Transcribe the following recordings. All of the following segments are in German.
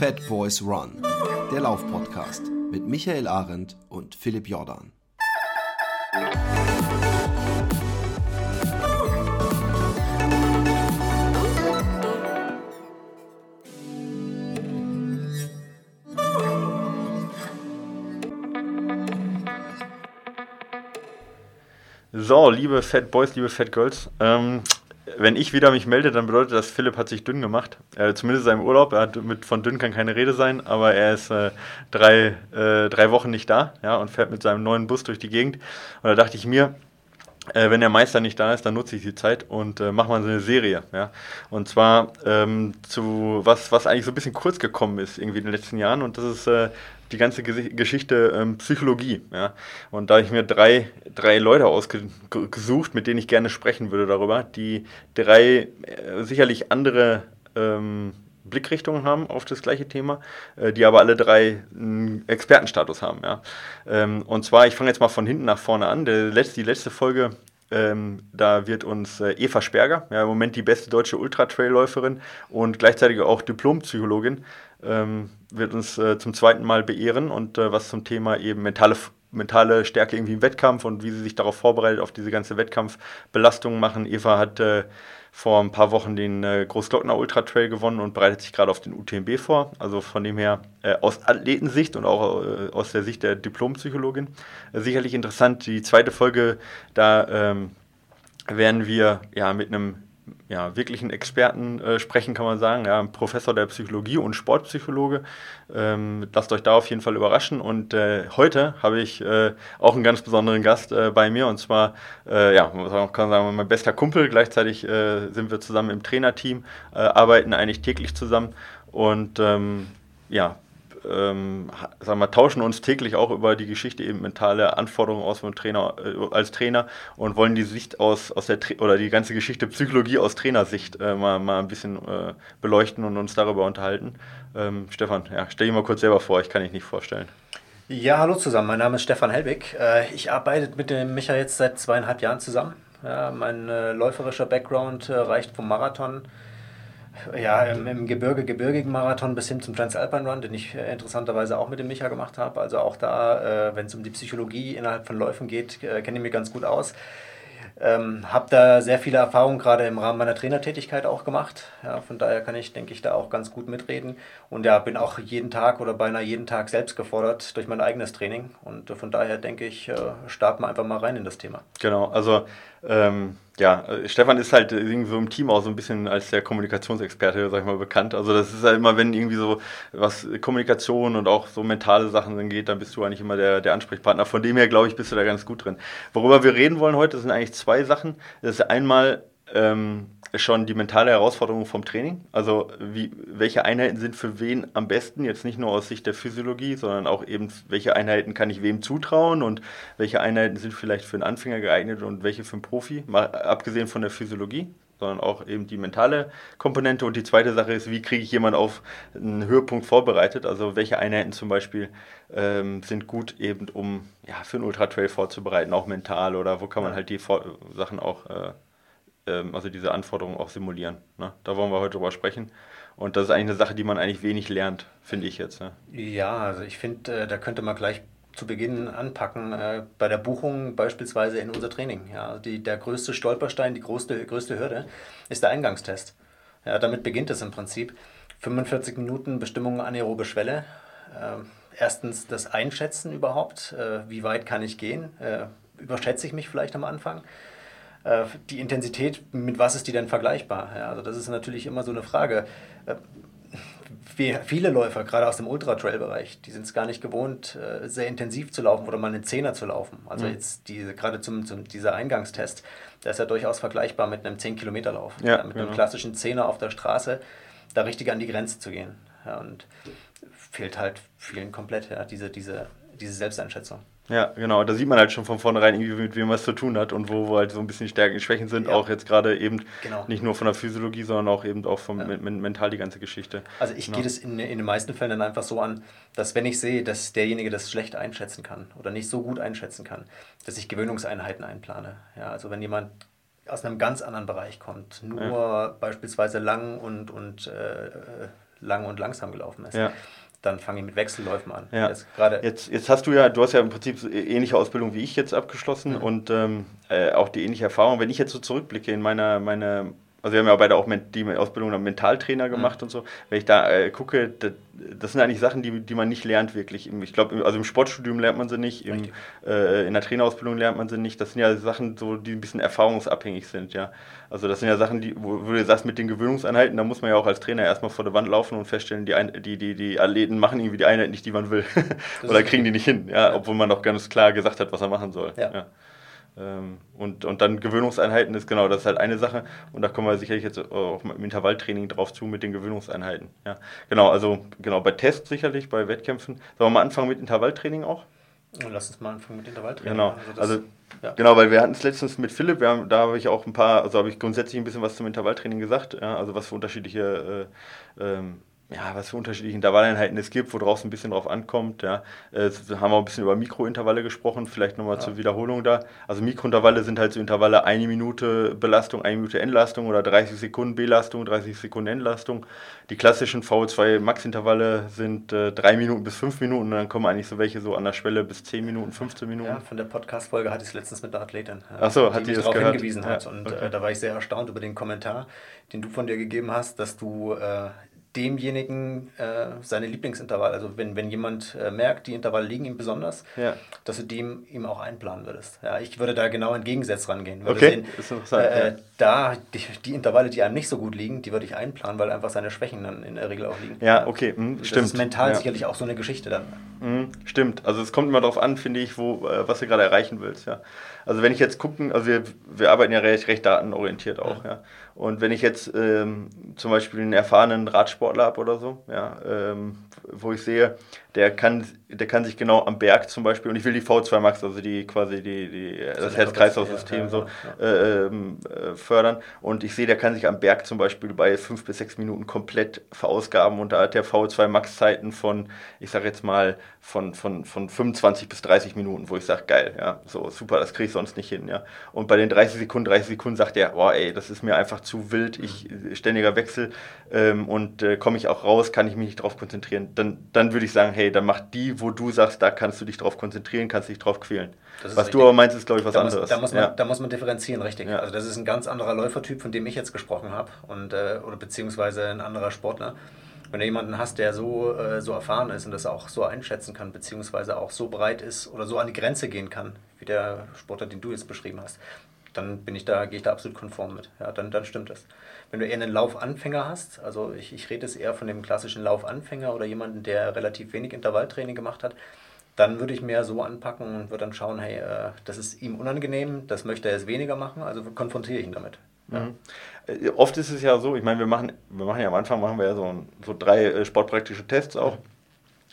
Fat Boys Run, der Laufpodcast mit Michael Arendt und Philipp Jordan. So, liebe Fat Boys, liebe Fat Girls, ähm, wenn ich wieder mich melde, dann bedeutet das, Philipp hat sich dünn gemacht. Äh, zumindest in seinem Urlaub. Er hat mit, von dünn kann keine Rede sein, aber er ist äh, drei, äh, drei Wochen nicht da ja, und fährt mit seinem neuen Bus durch die Gegend. Und da dachte ich mir, äh, wenn der Meister nicht da ist, dann nutze ich die Zeit und äh, mache mal so eine Serie. Ja? Und zwar ähm, zu was, was eigentlich so ein bisschen kurz gekommen ist irgendwie in den letzten Jahren und das ist äh, die ganze Geschichte ähm, Psychologie. Ja? Und da habe ich mir drei, drei Leute ausgesucht, mit denen ich gerne sprechen würde darüber, die drei äh, sicherlich andere ähm, Blickrichtungen haben auf das gleiche Thema, äh, die aber alle drei einen Expertenstatus haben. Ja? Ähm, und zwar, ich fange jetzt mal von hinten nach vorne an. Letzte, die letzte Folge ähm, da wird uns äh, Eva Sperger, ja, im Moment die beste deutsche Ultra-Trail-Läuferin und gleichzeitig auch Diplompsychologin, ähm, wird uns äh, zum zweiten Mal beehren und äh, was zum Thema eben mentale, mentale Stärke irgendwie im Wettkampf und wie sie sich darauf vorbereitet, auf diese ganze Wettkampfbelastung machen. Eva hat äh, vor ein paar Wochen den äh, Großglockner Ultra Trail gewonnen und bereitet sich gerade auf den UTMB vor. Also von dem her äh, aus Athletensicht und auch äh, aus der Sicht der Diplompsychologin äh, sicherlich interessant. Die zweite Folge, da ähm, werden wir ja mit einem ja, wirklichen Experten äh, sprechen, kann man sagen. Ja, Professor der Psychologie und Sportpsychologe. Ähm, lasst euch da auf jeden Fall überraschen. Und äh, heute habe ich äh, auch einen ganz besonderen Gast äh, bei mir. Und zwar, äh, ja, man kann sagen, mein bester Kumpel. Gleichzeitig äh, sind wir zusammen im Trainerteam, arbeiten eigentlich täglich zusammen. Und ähm, ja, ähm, sagen wir, tauschen uns täglich auch über die Geschichte eben mentale Anforderungen aus vom Trainer äh, als Trainer und wollen die Sicht aus, aus der oder die ganze Geschichte Psychologie aus Trainersicht äh, mal, mal ein bisschen äh, beleuchten und uns darüber unterhalten. Ähm, Stefan, ja, stell dich mal kurz selber vor, ich kann dich nicht vorstellen. Ja, hallo zusammen, mein Name ist Stefan Helbig. Äh, ich arbeite mit dem Micha jetzt seit zweieinhalb Jahren zusammen. Ja, mein äh, läuferischer Background äh, reicht vom Marathon ja, im, im Gebirge, gebirgigen Marathon bis hin zum Transalpine Run, den ich äh, interessanterweise auch mit dem Micha gemacht habe. Also auch da, äh, wenn es um die Psychologie innerhalb von Läufen geht, äh, kenne ich mich ganz gut aus. Ähm, habe da sehr viele Erfahrungen gerade im Rahmen meiner Trainertätigkeit auch gemacht. Ja, von daher kann ich, denke ich, da auch ganz gut mitreden. Und ja, bin auch jeden Tag oder beinahe jeden Tag selbst gefordert durch mein eigenes Training. Und von daher denke ich, äh, starten wir einfach mal rein in das Thema. Genau, also ähm, ja, äh, Stefan ist halt irgendwie so im Team auch so ein bisschen als der Kommunikationsexperte, sag ich mal, bekannt. Also das ist ja halt immer, wenn irgendwie so was Kommunikation und auch so mentale Sachen angeht, dann bist du eigentlich immer der, der Ansprechpartner. Von dem her, glaube ich, bist du da ganz gut drin. Worüber wir reden wollen heute, sind eigentlich zwei Sachen. Das ist einmal ähm, schon die mentale Herausforderung vom Training. Also wie, welche Einheiten sind für wen am besten, jetzt nicht nur aus Sicht der Physiologie, sondern auch eben, welche Einheiten kann ich wem zutrauen und welche Einheiten sind vielleicht für einen Anfänger geeignet und welche für einen Profi, mal abgesehen von der Physiologie sondern auch eben die mentale Komponente. Und die zweite Sache ist, wie kriege ich jemanden auf einen Höhepunkt vorbereitet? Also welche Einheiten zum Beispiel ähm, sind gut eben, um ja, für einen Ultra-Trail vorzubereiten, auch mental oder wo kann man halt die Vor Sachen auch äh, ähm, also diese Anforderungen auch simulieren. Ne? Da wollen wir heute drüber sprechen. Und das ist eigentlich eine Sache, die man eigentlich wenig lernt, finde ich jetzt. Ne? Ja, also ich finde, äh, da könnte man gleich zu Beginn anpacken, äh, bei der Buchung beispielsweise in unser Training. Ja, also die, der größte Stolperstein, die größte, größte Hürde ist der Eingangstest. Ja, damit beginnt es im Prinzip. 45 Minuten Bestimmung anaerobe Schwelle. Äh, erstens das Einschätzen überhaupt, äh, wie weit kann ich gehen, äh, überschätze ich mich vielleicht am Anfang. Äh, die Intensität, mit was ist die denn vergleichbar? Ja, also das ist natürlich immer so eine Frage. Äh, viele Läufer, gerade aus dem Ultra-Trail-Bereich, die sind es gar nicht gewohnt, äh, sehr intensiv zu laufen oder mal einen Zehner zu laufen. Also mhm. jetzt diese, gerade zum, zum, dieser Eingangstest, der ist ja durchaus vergleichbar mit einem 10-Kilometer-Lauf. Ja, ja, mit genau. einem klassischen Zehner auf der Straße, da richtig an die Grenze zu gehen. Und fehlt halt vielen komplett, ja, diese, diese, diese Selbsteinschätzung. Ja, genau. Da sieht man halt schon von vornherein, irgendwie, mit wem man es zu tun hat und wo, wo halt so ein bisschen Stärken und Schwächen sind. Ja. Auch jetzt gerade eben genau. nicht nur von der Physiologie, sondern auch eben auch vom ja. mental die ganze Geschichte. Also ich genau. gehe das in, in den meisten Fällen dann einfach so an, dass wenn ich sehe, dass derjenige das schlecht einschätzen kann oder nicht so gut einschätzen kann, dass ich Gewöhnungseinheiten einplane. Ja, also wenn jemand aus einem ganz anderen Bereich kommt, nur ja. beispielsweise lang und, und äh, lang und langsam gelaufen ist. Ja. Dann fange ich mit Wechselläufen an. Ja. Jetzt, gerade Jetzt, jetzt hast du ja, du hast ja im Prinzip so ähnliche Ausbildung wie ich jetzt abgeschlossen und ähm, äh, auch die ähnliche Erfahrung. Wenn ich jetzt so zurückblicke in meiner, meine, also wir haben ja beide auch die Ausbildung am Mentaltrainer gemacht und so. Wenn ich da äh, gucke, das, das sind eigentlich Sachen, die, die man nicht lernt wirklich. Ich glaube, also im Sportstudium lernt man sie nicht, im, äh, in der Trainerausbildung lernt man sie nicht. Das sind ja Sachen, so, die ein bisschen erfahrungsabhängig sind, ja. Also das sind ja Sachen, die, wo, wo du sagst, mit den Gewöhnungseinheiten, da muss man ja auch als Trainer erstmal vor der Wand laufen und feststellen, die, Ein die, die, die Athleten machen irgendwie die Einheit nicht, die man will. Oder kriegen die nicht hin, ja, obwohl man doch ganz klar gesagt hat, was er machen soll. Ja. Ähm, Und, und dann Gewöhnungseinheiten ist genau, das ist halt eine Sache. Und da kommen wir sicherlich jetzt auch im Intervalltraining drauf zu mit den Gewöhnungseinheiten. Ja. Genau, also genau, bei Tests sicherlich, bei Wettkämpfen. Sollen wir mal anfangen mit Intervalltraining auch? Lass uns mal anfangen mit Intervalltraining. Genau, das- also ja. genau, weil wir hatten es letztens mit Philipp, haben, da habe ich auch ein paar, also habe ich grundsätzlich ein bisschen was zum Intervalltraining gesagt, ja, also was für unterschiedliche, äh, ähm, ja, was für unterschiedliche Intervalleinheiten es gibt, worauf es ein bisschen drauf ankommt, ja. Äh, haben wir auch ein bisschen über Mikrointervalle gesprochen, vielleicht nochmal zur Wiederholung da. Also Mikrointervalle sind halt so Intervalle eine Minute Belastung, eine Minute Entlastung oder 30 Sekunden Belastung, 30 Sekunden Entlastung. Die klassischen VO2 Max-Intervalle sind äh, drei Minuten bis fünf Minuten und dann kommen eigentlich so welche so an der Schwelle bis 10 Minuten, 15 Minuten. Ja, von der Podcast-Folge hatte ich es letztens mit einer Athletin. ja, Ach so, hat die das darauf hingewiesen hat. Ja, Und okay. äh, da war ich sehr erstaunt über den Kommentar, den du von dir gegeben hast, dass du äh, demjenigen äh, seine Lieblingsintervall, also wenn, wenn jemand äh, merkt, die Intervalle liegen ihm besonders, Ja. dass du dem ihm auch einplanen würdest. Ja, ich würde da genau entgegensetzt rangehen. Würde Okay, sehen, ist interessant, äh, ja. Da die, die Intervalle, die einem nicht so gut liegen, die würde ich einplanen, weil einfach seine Schwächen dann in der Regel auch liegen. Ja, okay, hm, Das stimmt. ist mental ja. sicherlich auch so eine Geschichte dann. Mhm, stimmt. Also es kommt immer darauf an, finde ich, wo, äh, was du gerade erreichen willst, ja. Also wenn ich jetzt gucken, also wir, wir arbeiten ja recht, recht datenorientiert auch, ja. Und wenn ich jetzt ähm, zum Beispiel einen erfahrenen Radsportler habe oder so, ja, ähm, wo ich sehe, der kann, der kann sich genau am Berg zum Beispiel, und ich will die V2 Max, also die quasi die, die, das eine Herz-Kreislauf-System so äh, ähm, äh, fördern. Und ich sehe, der kann sich am Berg zum Beispiel bei fünf bis sechs Minuten komplett verausgaben und da hat der V2 Max-Zeiten von, ich sage jetzt mal, von, von, von 25 bis 30 Minuten, wo ich sage, geil, ja, so super, das kriege ich sonst nicht hin, ja. Und bei den 30 Sekunden, 30 Sekunden sagt er, boah, ey, das ist mir einfach zu wild, ich ständiger Wechsel ähm, und äh, komme ich auch raus, kann ich mich nicht drauf konzentrieren. Dann, dann würde ich sagen, hey, dann mach die, wo du sagst, da kannst du dich drauf konzentrieren, kannst dich drauf quälen. Was du richtig. aber meinst, ist, glaube ich, was da muss, anderes. Da muss, man, ja. da muss man differenzieren, richtig. Ja. Also das ist ein ganz anderer Läufertyp, von dem ich jetzt gesprochen habe, und, äh, oder beziehungsweise ein anderer Sportler. Wenn du jemanden hast, der so, äh, so erfahren ist und das auch so einschätzen kann, beziehungsweise auch so breit ist oder so an die Grenze gehen kann, wie der Sportler, den du jetzt beschrieben hast, dann bin ich da, gehe ich da absolut konform mit. Ja, dann, dann stimmt das. Wenn du eher einen Laufanfänger hast, also ich, ich rede jetzt eher von dem klassischen Laufanfänger oder jemanden, der relativ wenig Intervalltraining gemacht hat, dann würde ich mehr so anpacken und würde dann schauen, hey, äh, das ist ihm unangenehm, das möchte er jetzt weniger machen, also konfrontiere ich ihn damit. Ja. Äh, Oft ist es ja so, ich meine, wir machen, wir machen ja am Anfang machen wir ja so, so drei äh, sportpraktische Tests auch,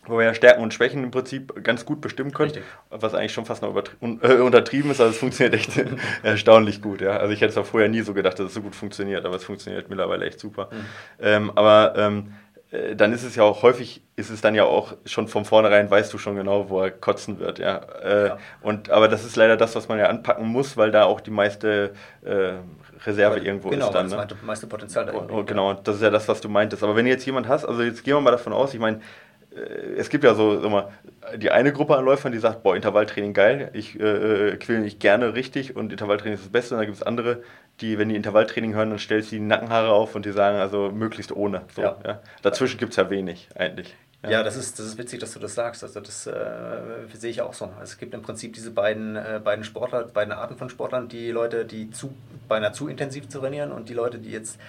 wo wir ja Stärken und Schwächen im Prinzip ganz gut bestimmen können, Richtig. was eigentlich schon fast noch un äh, untertrieben ist, also es funktioniert echt erstaunlich gut. Ja? Also ich hätte es auch vorher nie so gedacht, dass es so gut funktioniert, aber es funktioniert mittlerweile echt super. Ähm, aber ähm, äh, dann ist es ja auch häufig, ist es dann ja auch schon von vornherein, weißt du schon genau, wo er kotzen wird. Ja? Äh, Ja. Und, aber das ist leider das, was man ja anpacken muss, weil da auch die meiste äh, Reserve irgendwo genau, ist dann. weil Ne? das meiste Potenzial da Oh, genau, und das ist ja das, was du meintest. Aber wenn jetzt jemand hast, also jetzt gehen wir mal davon aus, ich meine, es gibt ja so, sag mal, die eine Gruppe an Läufern, die sagt, boah, Intervalltraining geil, ich äh, äh, quäle mich gerne richtig und Intervalltraining ist das Beste. Und dann gibt es andere, die, wenn die Intervalltraining hören, dann stellst du die Nackenhaare auf und die sagen, also möglichst ohne. So, ja. Ja. Dazwischen gibt es ja wenig eigentlich. Ja, das, ist, das ist witzig, dass du das sagst. Also das äh, sehe ich auch so. Also es gibt im Prinzip diese beiden, äh, beiden Sportler, beiden Arten von Sportlern, die Leute, die zu, beinahe zu intensiv trainieren und die Leute, die jetzt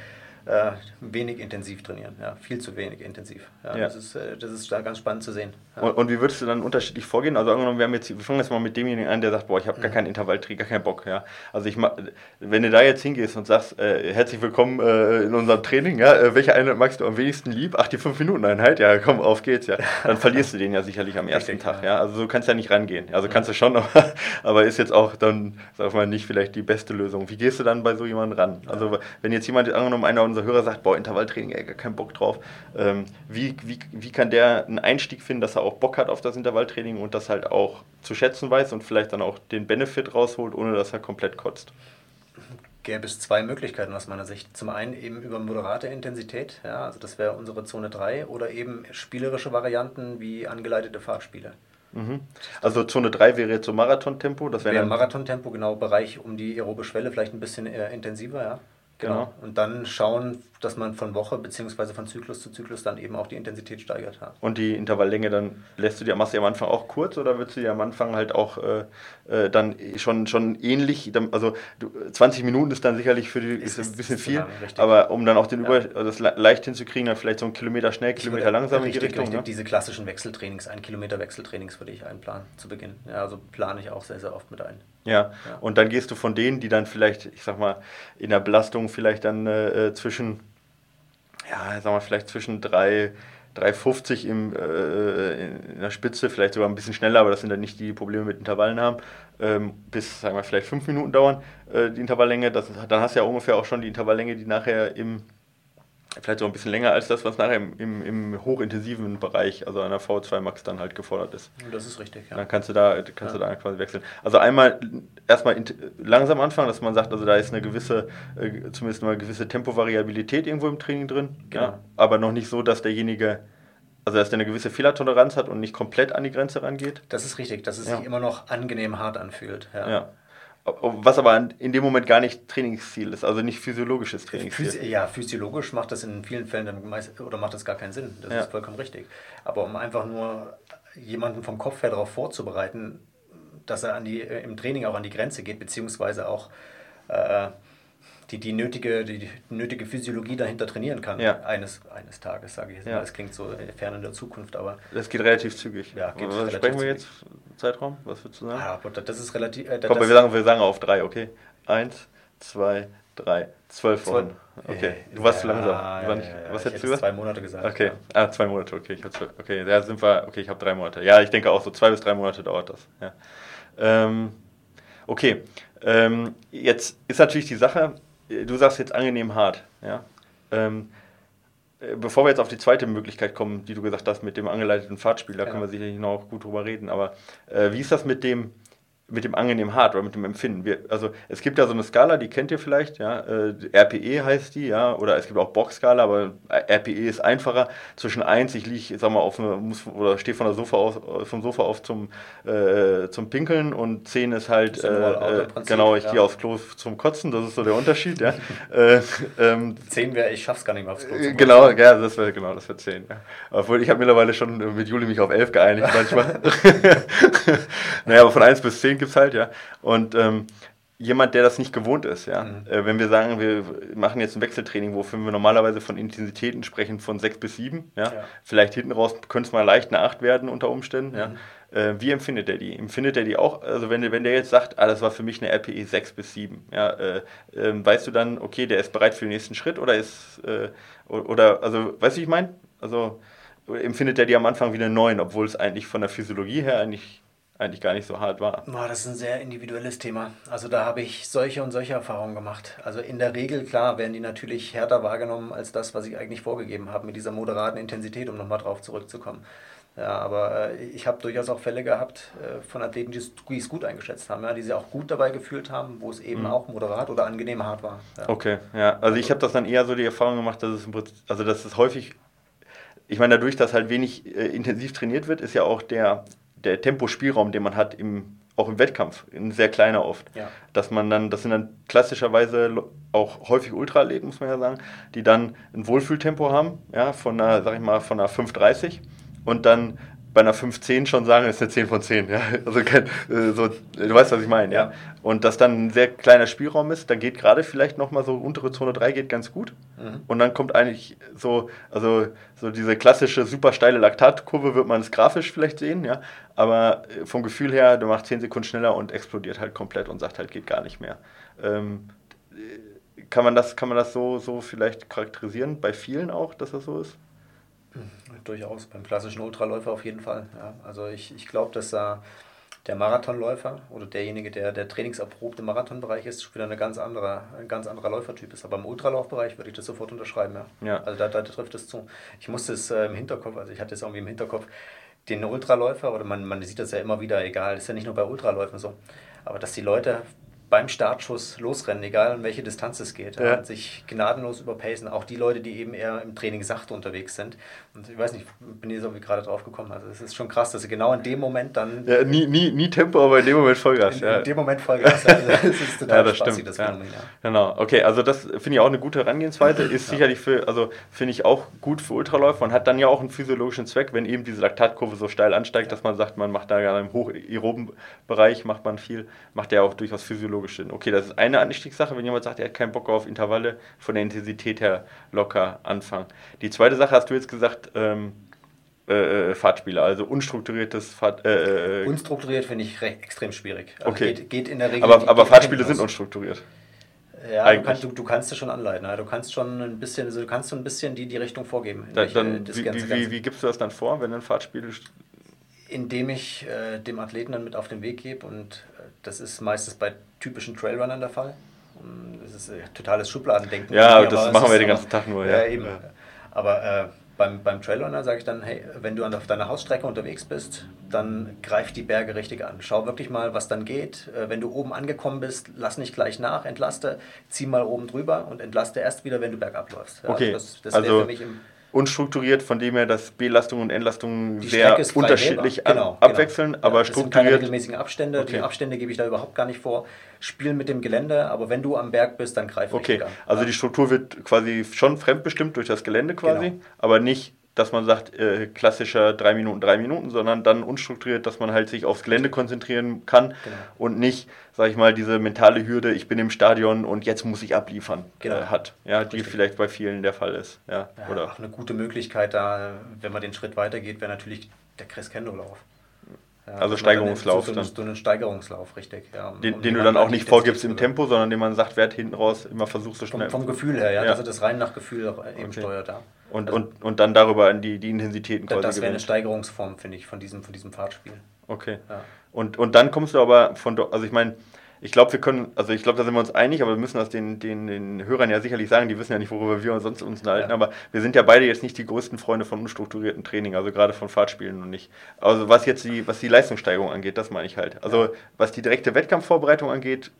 äh, wenig intensiv trainieren. Ja, viel zu wenig intensiv. Ja, Ja. Das, ist, äh, das ist da ganz spannend zu sehen. Ja. Und, und wie würdest du dann unterschiedlich vorgehen? Also angenommen, wir haben jetzt, wir fangen jetzt mal mit demjenigen an, der sagt, boah, ich habe gar keinen Intervalltraining, gar keinen Bock. Ja? Also ich wenn du da jetzt hingehst und sagst, äh, herzlich willkommen äh, in unserem Training, ja, äh, welche Einheit magst du am wenigsten lieb? Ach, die 5 Minuten Einheit, ja, komm, auf geht's, ja. Dann verlierst du den ja sicherlich am ersten Richtig, Tag, ja. Also so kannst du ja nicht rangehen. Also kannst du schon, aber, aber ist jetzt auch dann, sag mal, nicht vielleicht die beste Lösung. Wie gehst du dann bei so jemandem ran? Also wenn jetzt jemand, angenommen, einer unserer Hörer sagt, boah, Intervalltraining, ey, gar keinen Bock drauf, ähm, wie, wie, wie kann der einen Einstieg finden, dass er auch Bock hat auf das Intervalltraining und das halt auch zu schätzen weiß und vielleicht dann auch den Benefit rausholt, ohne dass er komplett kotzt? gäbe es zwei Möglichkeiten aus meiner Sicht. Zum einen eben über moderate Intensität, ja, also das wäre unsere Zone 3, oder eben spielerische Varianten wie angeleitete Fahrspiele. Mhm. Also Zone 3 wäre jetzt so Marathontempo, das wäre wär Marathontempo, genau, Bereich um die aerobe Schwelle, vielleicht ein bisschen äh, intensiver, ja. Genau. genau. Und dann schauen, dass man von Woche bzw. von Zyklus zu Zyklus dann eben auch die Intensität steigert hat. Und die Intervalllänge dann lässt du dir, machst du die am Anfang auch kurz oder willst du die am Anfang halt auch äh, äh dann schon, schon ähnlich, also 20 Minuten ist dann sicherlich für die ist, ist ein bisschen viel, lang, aber um dann auch den ja. Über, also das leicht hinzukriegen, dann vielleicht so einen Kilometer schnell, Kilometer würde, langsam richtig, in die Richtung. Richtig, ne? Diese klassischen Wechseltrainings, ein Kilometer Wechseltrainings würde ich einplanen zu Beginn. Ja, also plane ich auch sehr, sehr oft mit ein. Ja. ja. und dann gehst du von denen, die dann vielleicht, ich sag mal, in der Belastung vielleicht dann äh, äh zwischen, ja, sag mal, vielleicht zwischen 3, 3,50 im, äh, in der Spitze, vielleicht sogar ein bisschen schneller, aber das sind dann nicht die Probleme mit Intervallen haben, ähm, bis, sagen wir, vielleicht fünf Minuten dauern, äh, die Intervalllänge. Das, dann hast du ja ungefähr auch schon die Intervalllänge, die nachher im vielleicht so ein bisschen länger als das, was nachher im, im, im hochintensiven Bereich, also einer V2 Max dann halt gefordert ist. Das ist richtig, ja. Dann kannst du da, kannst ja. du da quasi wechseln. Also einmal erstmal langsam anfangen, dass man sagt, also da ist eine gewisse, äh, zumindest mal eine gewisse Tempovariabilität irgendwo im Training drin, genau. ja, aber noch nicht so, dass derjenige also, dass der eine gewisse Fehlertoleranz hat und nicht komplett an die Grenze rangeht? Das ist richtig, dass es ja. sich immer noch angenehm hart anfühlt. Ja. ja. Was aber in dem Moment gar nicht Trainingsziel ist, also nicht physiologisches Trainingsziel. Physi ja, physiologisch macht das in vielen Fällen dann meist, oder macht das gar keinen Sinn. Das ja. ist vollkommen richtig. Aber um einfach nur jemanden vom Kopf her darauf vorzubereiten, dass er an die, äh, im Training auch an die Grenze geht, beziehungsweise auch äh, die, die, nötige, die, die, nötige Physiologie dahinter trainieren kann. Ja. Eines, eines Tages, sage ich jetzt mal. Das klingt so fern in der Zukunft, aber. Das geht relativ zügig. Ja, geht Was relativ sprechen wir jetzt? Zeitraum? Was würdest du sagen? Ah, aber das ist relativ. Äh, Komm, wir sagen, wir sagen auf drei, okay? Eins, zwei, drei, zwölf Wochen. Okay, du warst ja, zu langsam. Ja, nicht, ja, was hättest du gesagt? zwei Monate gesagt. Okay, ah, zwei Monate, okay. Ich okay, da sind wir, okay, ich habe drei Monate. Ja, ich denke auch so zwei bis drei Monate dauert das. Ja. Ähm, okay, ähm, jetzt ist natürlich die Sache, du sagst jetzt angenehm hart, ja. Ähm, äh, bevor wir jetzt auf die zweite Möglichkeit kommen, die du gesagt hast, mit dem angeleiteten Fahrtspiel, da ja. können wir sicherlich noch gut drüber reden, aber äh, wie ist das mit dem, mit dem angenehmen Hart oder mit dem Empfinden. Wir, also es gibt ja so eine Skala, die kennt ihr vielleicht, ja, äh, RPE heißt die, ja, oder es gibt auch Box-Skala, aber RPE ist einfacher. Zwischen 1, ich liege, sag mal, auf eine, muss, oder stehe von der Sofa aus, vom Sofa auf zum, äh, zum Pinkeln und 10 ist halt, ist äh, genau, ich ja. gehe aufs Klo zum Kotzen, das ist so der Unterschied, ja. äh, ähm, 10 wäre, ich schaff's gar nicht mehr aufs Klo zum Genau, ja, das wäre, genau, das wäre 10, ja. Obwohl, ich habe mittlerweile schon mit Juli mich auf 11 geeinigt manchmal. naja, aber von 1 bis 10 gibt es halt, ja. Und ähm, jemand, der das nicht gewohnt ist, ja. Mhm. Äh, wenn wir sagen, wir machen jetzt ein Wechseltraining, wofür wir normalerweise von Intensitäten sprechen von 6 bis 7, ja. ja. Vielleicht hinten raus könnte es mal leicht eine 8 werden unter Umständen, mhm. ja. Äh, wie empfindet er die? Empfindet er die auch, also wenn, wenn der jetzt sagt, ah, das war für mich eine RPE 6 bis 7, ja, äh, äh, weißt du dann, okay, der ist bereit für den nächsten Schritt oder ist, äh, oder, also, weißt du, wie ich meine? Also, empfindet er die am Anfang wie eine 9, obwohl es eigentlich von der Physiologie her eigentlich eigentlich gar nicht so hart war. das ist ein sehr individuelles Thema. Also da habe ich solche und solche Erfahrungen gemacht. Also in der Regel, klar, werden die natürlich härter wahrgenommen als das, was ich eigentlich vorgegeben habe, mit dieser moderaten Intensität, um nochmal drauf zurückzukommen. Ja, aber äh, ich habe durchaus auch Fälle gehabt äh, von Athleten, die es gut eingeschätzt haben, ja, die sich auch gut dabei gefühlt haben, wo es eben mhm. auch moderat oder angenehm hart war. Ja. Okay, ja. Also ich habe das dann eher so die Erfahrung gemacht, dass es, also dass es häufig, ich meine, dadurch, dass halt wenig äh, intensiv trainiert wird, ist ja auch der, der Tempospielraum, den man hat im, auch im Wettkampf, ein sehr kleiner oft. Ja. Dass man dann, das sind dann klassischerweise auch häufig Ultraathleten, muss man ja sagen, die dann ein Wohlfühltempo haben, ja, von einer, sag ich mal, von einer 5,30 und dann bei einer 5-10 schon sagen, ist eine 10 von 10. Ja? Also kein, äh, so, du weißt, was ich meine. Ja? Und dass dann ein sehr kleiner Spielraum ist, dann geht gerade vielleicht nochmal so untere Zone 3 geht ganz gut. Mhm. Und dann kommt eigentlich so, also so diese klassische super steile Laktatkurve wird man es grafisch vielleicht sehen, ja. Aber äh, vom Gefühl her, du machst 10 Sekunden schneller und explodiert halt komplett und sagt halt, geht gar nicht mehr. Ähm, kann man das, kann man das so, so vielleicht charakterisieren, bei vielen auch, dass das so ist? Durchaus, beim klassischen Ultraläufer auf jeden Fall. Ja. Also ich, ich glaube, dass da der Marathonläufer oder derjenige, der der trainingserprobte Marathonbereich ist, wieder eine ganz andere, ein ganz anderer Läufertyp ist. Aber im Ultralaufbereich würde ich das sofort unterschreiben. Ja. ja. Also da, da trifft es zu. Ich musste es äh, im Hinterkopf, also ich hatte es irgendwie im Hinterkopf, den Ultraläufer, oder man, man sieht das ja immer wieder, egal, ist ja nicht nur bei Ultraläufen so, aber dass die Leute beim Startschuss losrennen, egal in welche Distanz es geht. Ja. Sich gnadenlos überpacen. Auch die Leute, die eben eher im Training sachte unterwegs sind. Und ich weiß nicht, bin jetzt irgendwie gerade drauf gekommen. Also es ist schon krass, dass sie genau in dem Moment dann. Ja, nie, nie, nie Tempo, aber in dem Moment Vollgas. In, ja. in dem Moment Vollgas. Also das ist total ja, das spaßig, stimmt. das. Phänomen. Ja. Genau, okay, also das finde ich auch eine gute Herangehensweise. Ist sicherlich für, also finde ich auch gut für Ultraläufer und hat dann ja auch einen physiologischen Zweck, wenn eben diese Laktatkurve so steil ansteigt, dass man sagt, man macht da gerade im hochaeroben Bereich, macht man viel, macht ja auch durchaus physiologisch Sinn. Okay, das ist eine Anstiegssache, wenn jemand sagt, er hat keinen Bock auf Intervalle, von der Intensität her locker anfangen. Die zweite Sache hast du jetzt gesagt, ähm, äh, Fahrtspiele, also unstrukturiertes Fahrt. Äh, Unstrukturiert finde ich recht, extrem schwierig. Also Okay. Geht, geht in der Regel. aber aber Fahrtspiele sind unstrukturiert. Ja, du kannst, du, du kannst es schon anleiten. Ja. Du kannst schon ein bisschen, also du kannst so ein bisschen die, die Richtung vorgeben. Da, welche dann, wie, wie, wie, wie gibst du das dann vor, wenn ein Fahrtspiel Indem ich äh, dem Athleten dann mit auf den Weg gebe und äh, das ist meistens bei typischen Trailrunnern der Fall. Und Das ist äh, totales Schubladendenken. Ja, das machen wir den ganzen Tag nur, Ja, ja. eben. Ja. Aber äh, beim, beim Trailrunner sage ich dann, hey, wenn du auf deiner Hausstrecke unterwegs bist, dann greif die Berge richtig an. Schau wirklich mal, was dann geht. Äh, wenn du oben angekommen bist, lass nicht gleich nach, entlaste, zieh mal oben drüber und entlaste erst wieder, wenn du bergab läufst. Ja, Okay, Das, das wäre also für mich im unstrukturiert, von dem her, dass Belastung und Entlastung Die sehr unterschiedlich an, abwechseln, Ja, aber es sind keine strukturiert. regelmäßigen Abstände. Okay. Die Abstände gebe ich da überhaupt gar nicht vor. Spielen mit dem Gelände, aber wenn du am Berg bist, dann greif Okay, richtig an. also Ja. die Struktur wird quasi schon fremdbestimmt durch das Gelände quasi, Genau. aber nicht, dass man sagt, äh, klassischer 3 Minuten, 3 Minuten, sondern dann unstrukturiert, dass man halt sich aufs Gelände konzentrieren kann Genau. und nicht, sag ich mal, diese mentale Hürde, ich bin im Stadion und jetzt muss ich abliefern, Genau. äh, hat. Ja, die Richtig. vielleicht bei vielen der Fall ist. Ja, Ja, oder? auch eine gute Möglichkeit da, wenn man den Schritt weitergeht, wäre natürlich der Crescendo-Lauf. Ja, Also Steigerungslauf So, so, dann. so einen Steigerungslauf, richtig. Ja, Den, den du dann an auch nicht vorgibst im Tempo, sondern den man sagt, Wert hinten raus, immer versuchst so Vom, schnell. vom Gefühl her, ja, Ja. dass er das rein nach Gefühl auch eben Okay. steuert. Ja. Und, Also, und, und dann darüber in die, die Intensitäten quasi das wäre eine. Steigerungsform, finde ich, von diesem, von diesem Fahrtspiel. Okay. Ja. Und, und dann kommst du aber von dort, also ich meine, ich glaube, wir können, also ich glaube, da sind wir uns einig, aber wir müssen das den, den, den Hörern ja sicherlich sagen, die wissen ja nicht, worüber wir uns sonst uns unterhalten, Ja. aber wir sind ja beide jetzt nicht die größten Freunde von unstrukturierten Training, also gerade von Fahrtspielen und nicht. Also was jetzt die, was die Leistungssteigerung angeht, das meine ich halt. Also was die direkte Wettkampfvorbereitung angeht,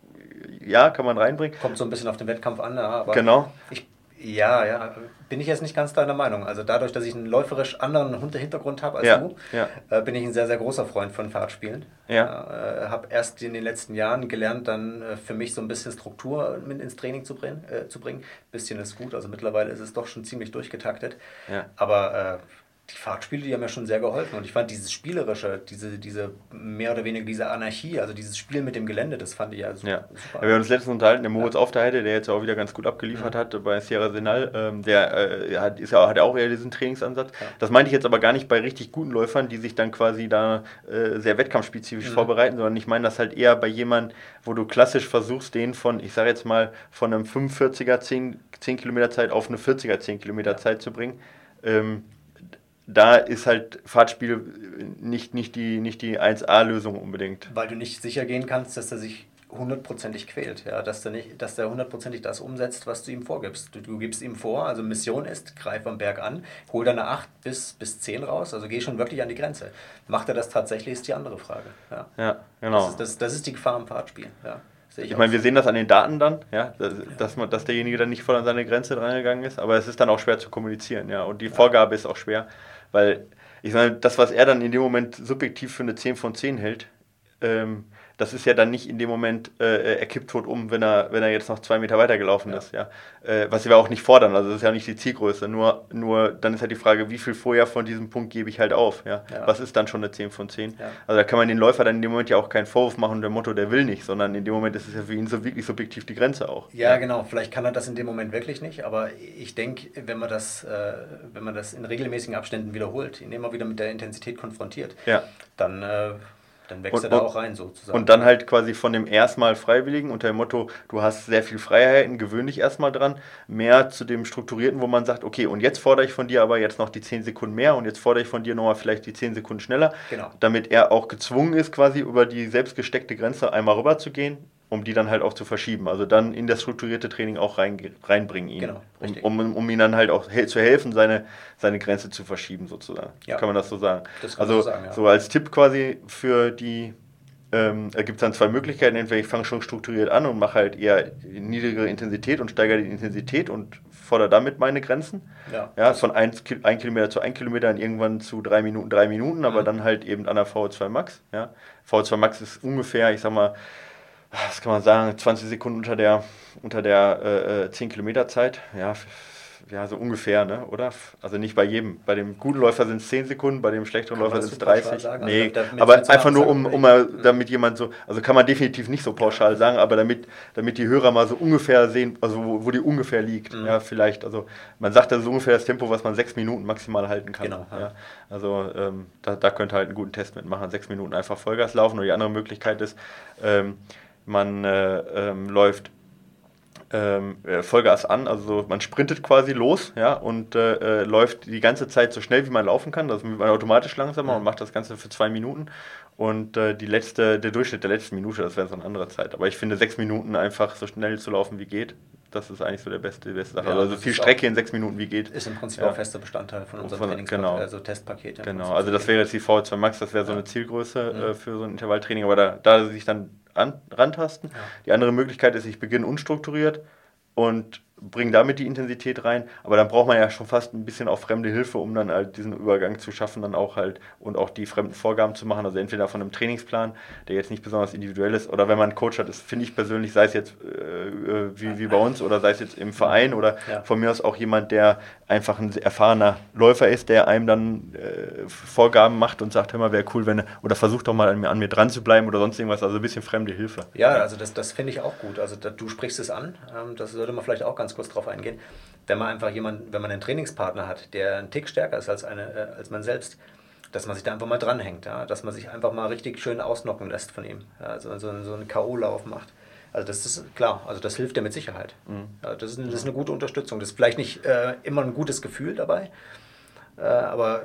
ja, kann man reinbringen. Kommt so ein bisschen auf den Wettkampf an, ja, aber Genau. Ich, ja, ja, bin ich jetzt nicht ganz deiner Meinung. Also dadurch, dass ich einen läuferisch anderen Hinter- Hintergrund habe als Ja, du, ja. äh, bin ich ein sehr, sehr großer Freund von Fahrtspielen. Ja. Äh, habe erst in den letzten Jahren gelernt, dann äh, für mich so ein bisschen Struktur mit ins Training zu bringen. Äh, zu bringen. bisschen ist gut, also mittlerweile ist es doch schon ziemlich durchgetaktet. Ja. Aber äh, die Fahrtspiele, die haben mir schon sehr geholfen. Und ich fand dieses Spielerische, diese, diese mehr oder weniger diese Anarchie, also dieses Spiel mit dem Gelände, das fand ich ja super. Ja. super. Wir haben uns letztens unterhalten, der Moritz Aufterheide, der jetzt auch wieder ganz gut abgeliefert hat bei Sierra Senal, ähm, der äh, hat, ist ja, hat ja auch eher diesen Trainingsansatz. Ja. Das meinte ich jetzt aber gar nicht bei richtig guten Läufern, die sich dann quasi da äh, sehr wettkampfspezifisch Mhm. vorbereiten, sondern ich meine das halt eher bei jemandem, wo du klassisch versuchst, den von, ich sage jetzt mal, von einem 45er 10, 10 Kilometer Zeit auf eine 40er 10 Kilometer Zeit zu bringen. Ähm, da ist halt Fahrtspiel nicht, nicht die, nicht die 1A-Lösung unbedingt. Weil du nicht sicher gehen kannst, dass er sich hundertprozentig quält, ja, dass der nicht, dass der hundertprozentig das umsetzt, was du ihm vorgibst. Du, du gibst ihm vor, also Mission ist, greif am Berg an, hol deine 8 bis, bis 10 raus, also geh schon wirklich an die Grenze. Macht er das tatsächlich, ist die andere Frage. Ja. Ja, genau. Das, ist, das, das ist die Gefahr im Fahrtspiel. Ja. Ich auch meine, wir sehen das an den Daten dann, ja, dass, dass, man, dass derjenige dann nicht voll an seine Grenze drangegangen ist, aber es ist dann auch schwer zu kommunizieren, ja. Und die Vorgabe ist auch schwer, weil ich meine, das, was er dann in dem Moment subjektiv für eine 10 von 10 hält, ähm, das ist ja dann nicht in dem Moment, äh, er kippt tot um, wenn er, wenn er jetzt noch zwei Meter weitergelaufen Ja. ist, ja. Äh, was wir auch nicht fordern, also das ist ja nicht die Zielgröße, nur, nur dann ist halt die Frage, wie viel vorher von diesem Punkt gebe ich halt auf, ja. Ja. Was ist dann schon eine 10 von 10? Ja. Also da kann man den Läufer dann in dem Moment ja auch keinen Vorwurf machen, der Motto, der will nicht, sondern in dem Moment ist es ja für ihn so wirklich subjektiv die Grenze auch. Ja, genau. Vielleicht kann er das in dem Moment wirklich nicht, aber ich denke, wenn man das, äh, wenn man das in regelmäßigen Abständen wiederholt, ihn immer wieder mit der Intensität konfrontiert, dann, äh, dann wächst Und- er da auch rein sozusagen. Und dann halt quasi von dem erstmal Freiwilligen unter dem Motto, du hast sehr viel Freiheiten, gewöhn dich erstmal dran, mehr zu dem Strukturierten, wo man sagt, okay, und jetzt fordere ich von dir aber jetzt noch die 10 Sekunden mehr und jetzt fordere ich von dir nochmal vielleicht die 10 Sekunden schneller, Genau. damit er auch gezwungen ist, quasi über die selbst gesteckte Grenze einmal rüber zu gehen, um die dann halt auch zu verschieben. Also dann in das strukturierte Training auch rein, reinbringen ihn. Genau, um, um, um ihm dann halt auch hel zu helfen, seine, seine Grenze zu verschieben sozusagen. Ja. Kann man das so sagen? Das also so sagen, ja. so als Tipp quasi für die ähm, da gibt es dann zwei Möglichkeiten. Entweder ich fange schon strukturiert an und mache halt eher niedrigere Intensität und steigere die Intensität und fordere damit meine Grenzen. Ja. ja von 1 Kilometer zu 1 Kilometer und irgendwann zu 3 Minuten, 3 Minuten, aber mhm. dann halt eben an der VO2 Max. Ja. VO2 Max ist ungefähr, ich sag mal, was kann man sagen, 20 Sekunden unter der, unter der äh, 10 äh, Kilometer Zeit. Ja, ja, so ungefähr, ne? oder? Also nicht bei jedem. Bei dem guten Läufer sind es 10 Sekunden, bei dem schlechteren Läufer sind es 30. Sagen? Nee, also, aber einfach nur, um, um mal, damit jemand so, also kann man definitiv nicht so pauschal sagen, aber damit, damit die Hörer mal so ungefähr sehen, also wo, wo die ungefähr liegt. Mhm. Ja, vielleicht, also man sagt, das ist ungefähr das Tempo, was man sechs Minuten maximal halten kann. Genau. Ja. Also ähm, da, da könnt ihr halt einen guten Test mitmachen, sechs Minuten einfach Vollgas laufen. Oder die andere Möglichkeit ist, ähm, man äh, ähm, läuft ähm, äh, Vollgas an, also man sprintet quasi los, ja, und äh, äh, läuft die ganze Zeit so schnell wie man laufen kann. Das wird man automatisch langsamer und macht das Ganze für zwei Minuten. Und äh, die letzte, der Durchschnitt der letzten Minute, das wäre so eine andere Zeit. Aber ich finde sechs Minuten einfach so schnell zu laufen wie geht, das ist eigentlich so der beste, die beste Sache. Ja, also viel Strecke in sechs Minuten wie geht. Ist im Prinzip ja. auch fester Bestandteil von unserem von, genau. also Testpaket. Genau, also das wäre jetzt die V2 Max, das wäre so eine Zielgröße äh, für so ein Intervalltraining, aber da, da sich dann an, rantasten. Die andere Möglichkeit ist, ich beginne unstrukturiert und bringen damit die Intensität rein. Aber dann braucht man ja schon fast ein bisschen auch fremde Hilfe, um dann halt diesen Übergang zu schaffen, dann auch halt und auch die fremden Vorgaben zu machen. Also entweder von einem Trainingsplan, der jetzt nicht besonders individuell ist, oder wenn man einen Coach hat, das finde ich persönlich, sei es jetzt äh, äh, wie, wie bei uns oder sei es jetzt im Verein oder ja. von mir aus auch jemand, der einfach ein erfahrener Läufer ist, der einem dann äh, Vorgaben macht und sagt, hör mal, wäre cool, wenn oder versucht doch mal an mir, an mir dran zu bleiben oder sonst irgendwas. Also ein bisschen fremde Hilfe. Ja, also das, das finde ich auch gut. Also da, du sprichst es an. Ähm, das sollte man vielleicht auch ganz kurz drauf eingehen wenn man einfach jemanden, wenn man einen Trainingspartner hat, der einen Tick stärker ist als, eine, äh, als man selbst, dass man sich da einfach mal dranhängt, ja? dass man sich einfach mal richtig schön ausnocken lässt von ihm, ja? also so, so einen K.O.-Lauf macht. Also das ist klar, also das hilft dir mit Sicherheit. Mhm. Ja, das, ist, das, ist, eine gute Unterstützung. Das ist vielleicht nicht äh, immer ein gutes Gefühl dabei, äh, aber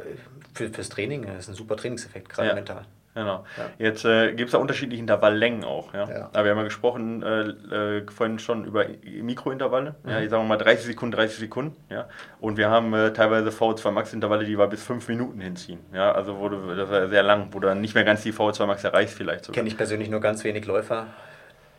für, fürs Training ist ein super Trainingseffekt, gerade ja. mental. Genau. Ja. Jetzt äh, gibt es da unterschiedliche Intervalllängen auch. Ja? ja. Aber wir haben ja gesprochen äh, äh, vorhin schon über Mikrointervalle. Mhm. Ja, ich sage mal 30 Sekunden, 30 Sekunden. Ja? Und wir haben äh, teilweise VO2 Max-Intervalle, die wir bis 5 Minuten hinziehen. Ja? Also wo du, das war sehr lang, wo du dann nicht mehr ganz die VO2 Max erreichst vielleicht sogar. Kenne ich persönlich nur ganz wenig Läufer,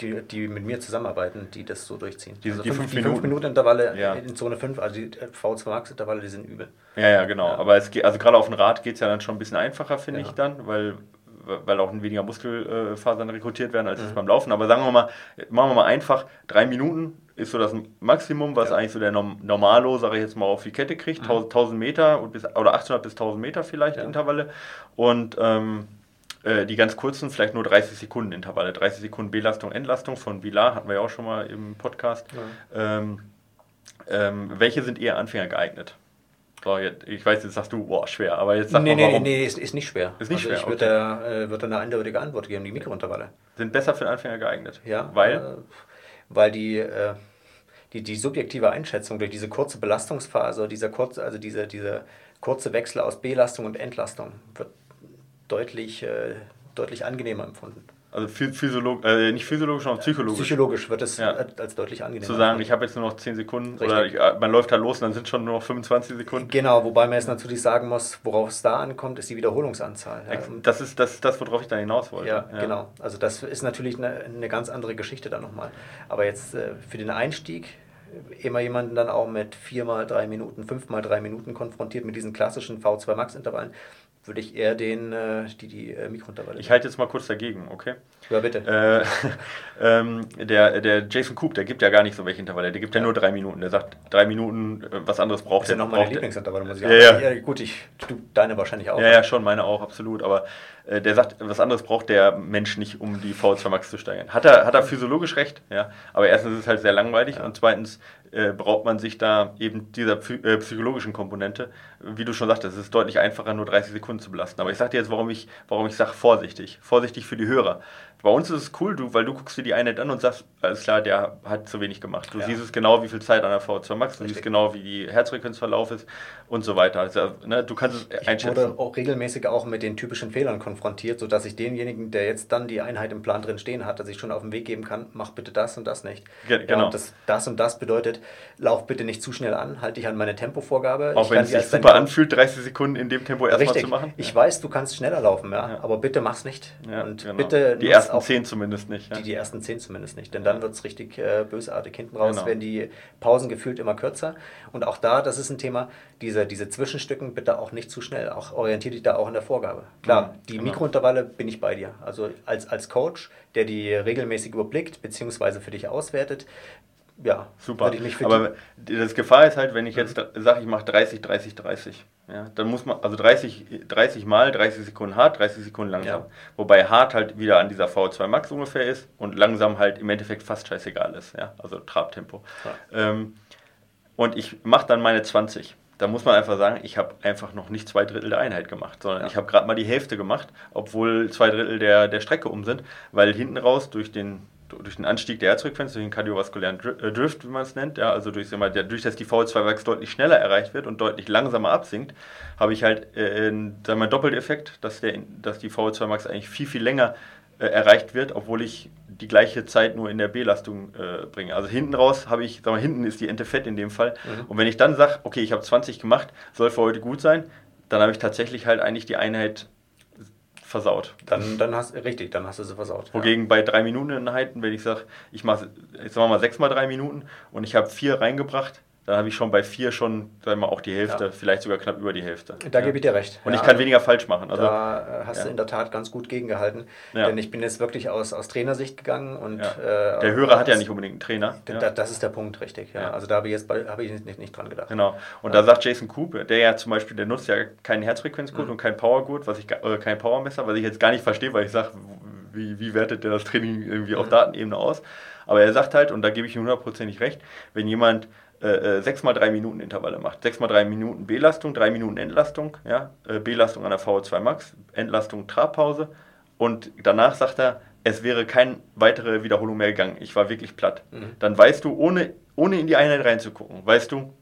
die, die mit mir zusammenarbeiten, die das so durchziehen. Die, also die 5 Minuten. Minuten Intervalle ja. in Zone 5, also die V2 Max Intervalle, die sind übel. Ja, ja, genau. Ja. Aber es geht, also gerade auf dem Rad geht es ja dann schon ein bisschen einfacher, finde ich dann, weil weil auch weniger Muskelfasern rekrutiert werden als mhm. beim Laufen. Aber sagen wir mal, machen wir mal einfach, drei Minuten ist so das Maximum, was ja. eigentlich so der Normalo, sage ich jetzt mal, auf die Kette kriegt. Mhm. 1000 Meter bis, oder 800 bis 1000 Meter vielleicht ja. Intervalle. Und ähm, äh, die ganz kurzen, vielleicht nur 30 Sekunden Intervalle. 30 Sekunden Belastung, Entlastung von Villar, hatten wir ja auch schon mal im Podcast. Ja. Ähm, ähm, welche sind eher Anfänger geeignet? So, jetzt, ich weiß, jetzt sagst du, boah, schwer, aber jetzt sag nee, mal, warum. Nee, nee, ist, ist nicht schwer. Ist nicht also schwer, Ich würde okay. da, äh, würd eine eindeutige Antwort geben, die Mikrointervalle. Sind besser für den Anfänger geeignet? Ja. Weil? Äh, weil die, äh, die, die subjektive Einschätzung durch diese kurze Belastungsphase, dieser kurze, also diese, diese kurze Wechsel aus Belastung und Entlastung wird deutlich, äh, deutlich angenehmer empfunden. Also physiolog äh, nicht physiologisch, sondern psychologisch. Psychologisch wird es ja. als deutlich angenehmer. Zu sagen, ich habe jetzt nur noch 10 Sekunden Richtig. oder ich, äh, man läuft halt los und dann sind schon nur noch 25 Sekunden. Genau, wobei man jetzt natürlich sagen muss, worauf es da ankommt, ist die Wiederholungsanzahl. Ja. Das ist das, das, worauf ich dann hinaus wollte. Ja, ja. genau. Also das ist natürlich eine, eine ganz andere Geschichte dann nochmal. Aber jetzt äh, für den Einstieg immer jemanden dann auch mit 4 mal 3 Minuten, 5 mal 3 Minuten konfrontiert mit diesen klassischen V2 Max Intervallen, würde ich eher den, äh, die, die äh, Mikrointervalle. Ich halte jetzt mal kurz dagegen, okay? Ja, bitte. Äh, ähm, der, der Jason Coop, der gibt ja gar nicht so welche Intervalle, der gibt ja, ja nur drei Minuten. Der sagt, drei Minuten, äh, was anderes braucht er. Das ist ja noch meine Lieblingsintervalle, muss ich sagen. Ja, ja. gut, ich, du, deine wahrscheinlich auch. Ja, ja, schon, meine auch, absolut. Aber äh, der sagt, was anderes braucht der Mensch nicht, um die V2 Max zu steigern. Hat er, hat er physiologisch recht, ja. Aber erstens ist es halt sehr langweilig und zweitens äh, braucht man sich da eben dieser äh, psychologischen Komponente. Wie du schon sagtest, es ist deutlich einfacher, nur 30 Sekunden zu belasten. Aber ich sage dir jetzt, warum ich, warum ich sage vorsichtig. Vorsichtig für die Hörer. Bei uns ist es cool, du, weil du guckst dir die Einheit an und sagst, alles klar, der hat zu wenig gemacht. Du ja. siehst es genau, wie viel Zeit an der V2 Max, du Richtig. siehst genau, wie die Herzfrequenzverlauf ist und so weiter. Also, ne, du kannst es einschätzen. Ich wurde auch regelmäßig auch mit den typischen Fehlern konfrontiert, sodass ich denjenigen, der jetzt dann die Einheit im Plan drin stehen hat, dass ich schon auf den Weg geben kann, mach bitte das und das nicht. Ge genau. Ja, und das, das und das bedeutet, lauf bitte nicht zu schnell an, halte dich an meine Tempovorgabe. Auch Ich wenn es sich super anfühlt, 30 Sekunden in dem Tempo erstmal zu machen. Ich weiß, du kannst schneller laufen, ja, Ja. aber bitte mach's nicht. Ja, und genau. bitte die ersten auch 10 zumindest nicht. Ja. die, die ersten zehn zumindest nicht, denn dann wird es richtig äh, bösartig. Hinten raus Genau. werden die Pausen gefühlt immer kürzer. Und auch da, das ist ein Thema, diese, diese Zwischenstücken bitte auch nicht zu schnell. Auch orientier dich da auch in der Vorgabe. Klar, Mhm, die genau. Mikrointervalle bin ich bei dir. Also als, als Coach, der die regelmäßig überblickt, beziehungsweise für dich auswertet, ja, Super. würde ich mich für Aber die, das Gefahr ist halt, wenn ich jetzt sage, ich mache 30, 30, 30. Ja, dann muss man, also 30, 30 mal, 30 Sekunden hart, 30 Sekunden langsam. Ja. Wobei hart halt wieder an dieser V2 Max ungefähr ist und langsam halt im Endeffekt fast scheißegal ist. Ja, also Trabtempo. Ähm, und ich mache dann meine 20. Da muss man einfach sagen, ich habe einfach noch nicht zwei Drittel der Einheit gemacht, sondern Ja. ich habe gerade mal die Hälfte gemacht, obwohl zwei Drittel der, der Strecke um sind, weil hinten raus durch den, durch den Anstieg der Herzfrequenz, durch den kardiovaskulären äh, Drift, wie man es nennt, ja, also durch, sag mal, der, durch dass die VO2-Max deutlich schneller erreicht wird und deutlich langsamer absinkt, habe ich halt äh, einen mal, Doppeleffekt, dass, der, dass die VO2-Max eigentlich viel, viel länger äh, erreicht wird, obwohl ich die gleiche Zeit nur in der B-Lastung äh, bringe. Also hinten raus habe ich, sag mal, hinten ist die Ente fett in dem Fall. Und wenn ich dann sage, okay, ich habe 20 gemacht, soll für heute gut sein, dann habe ich tatsächlich halt eigentlich die Einheit versaut. Dann, dann hast richtig, dann hast du sie versaut. Ja. Wogegen bei drei Minuten Einheiten, wenn ich sage, ich mache jetzt sagen wir mal sechs mal drei Minuten und ich habe vier reingebracht, dann habe ich schon bei vier schon, sagen wir mal, auch die Hälfte, Ja. vielleicht sogar knapp über die Hälfte. Da Ja. gebe ich dir recht. Und Ja. ich kann weniger falsch machen. Also, da hast du in der Tat ganz gut gegengehalten. Denn ich bin jetzt wirklich aus, aus Trainersicht gegangen und äh, der Hörer hat ja nicht unbedingt einen Trainer. Da. Das ist der Punkt, richtig. Also da habe ich jetzt bei, habe ich nicht, nicht dran gedacht. Genau. Und da sagt Jason Coop, der ja zum Beispiel, der nutzt ja keinen Herzfrequenzgurt und kein Powergurt, was ich äh, kein Powermesser, was ich jetzt gar nicht verstehe, weil ich sage, wie, wie wertet der das Training irgendwie auf Datenebene aus? Aber er sagt halt, und da gebe ich ihm hundertprozentig recht, wenn jemand äh, 6 mal 3 Minuten Intervalle macht, 6 mal 3 Minuten Belastung, 3 Minuten Entlastung, ja, äh, Belastung an der VO2 Max, Entlastung Trabpause und danach sagt er, es wäre keine weitere Wiederholung mehr gegangen. Ich war wirklich platt. Dann weißt du, ohne, ohne in die Einheit reinzugucken, weißt du,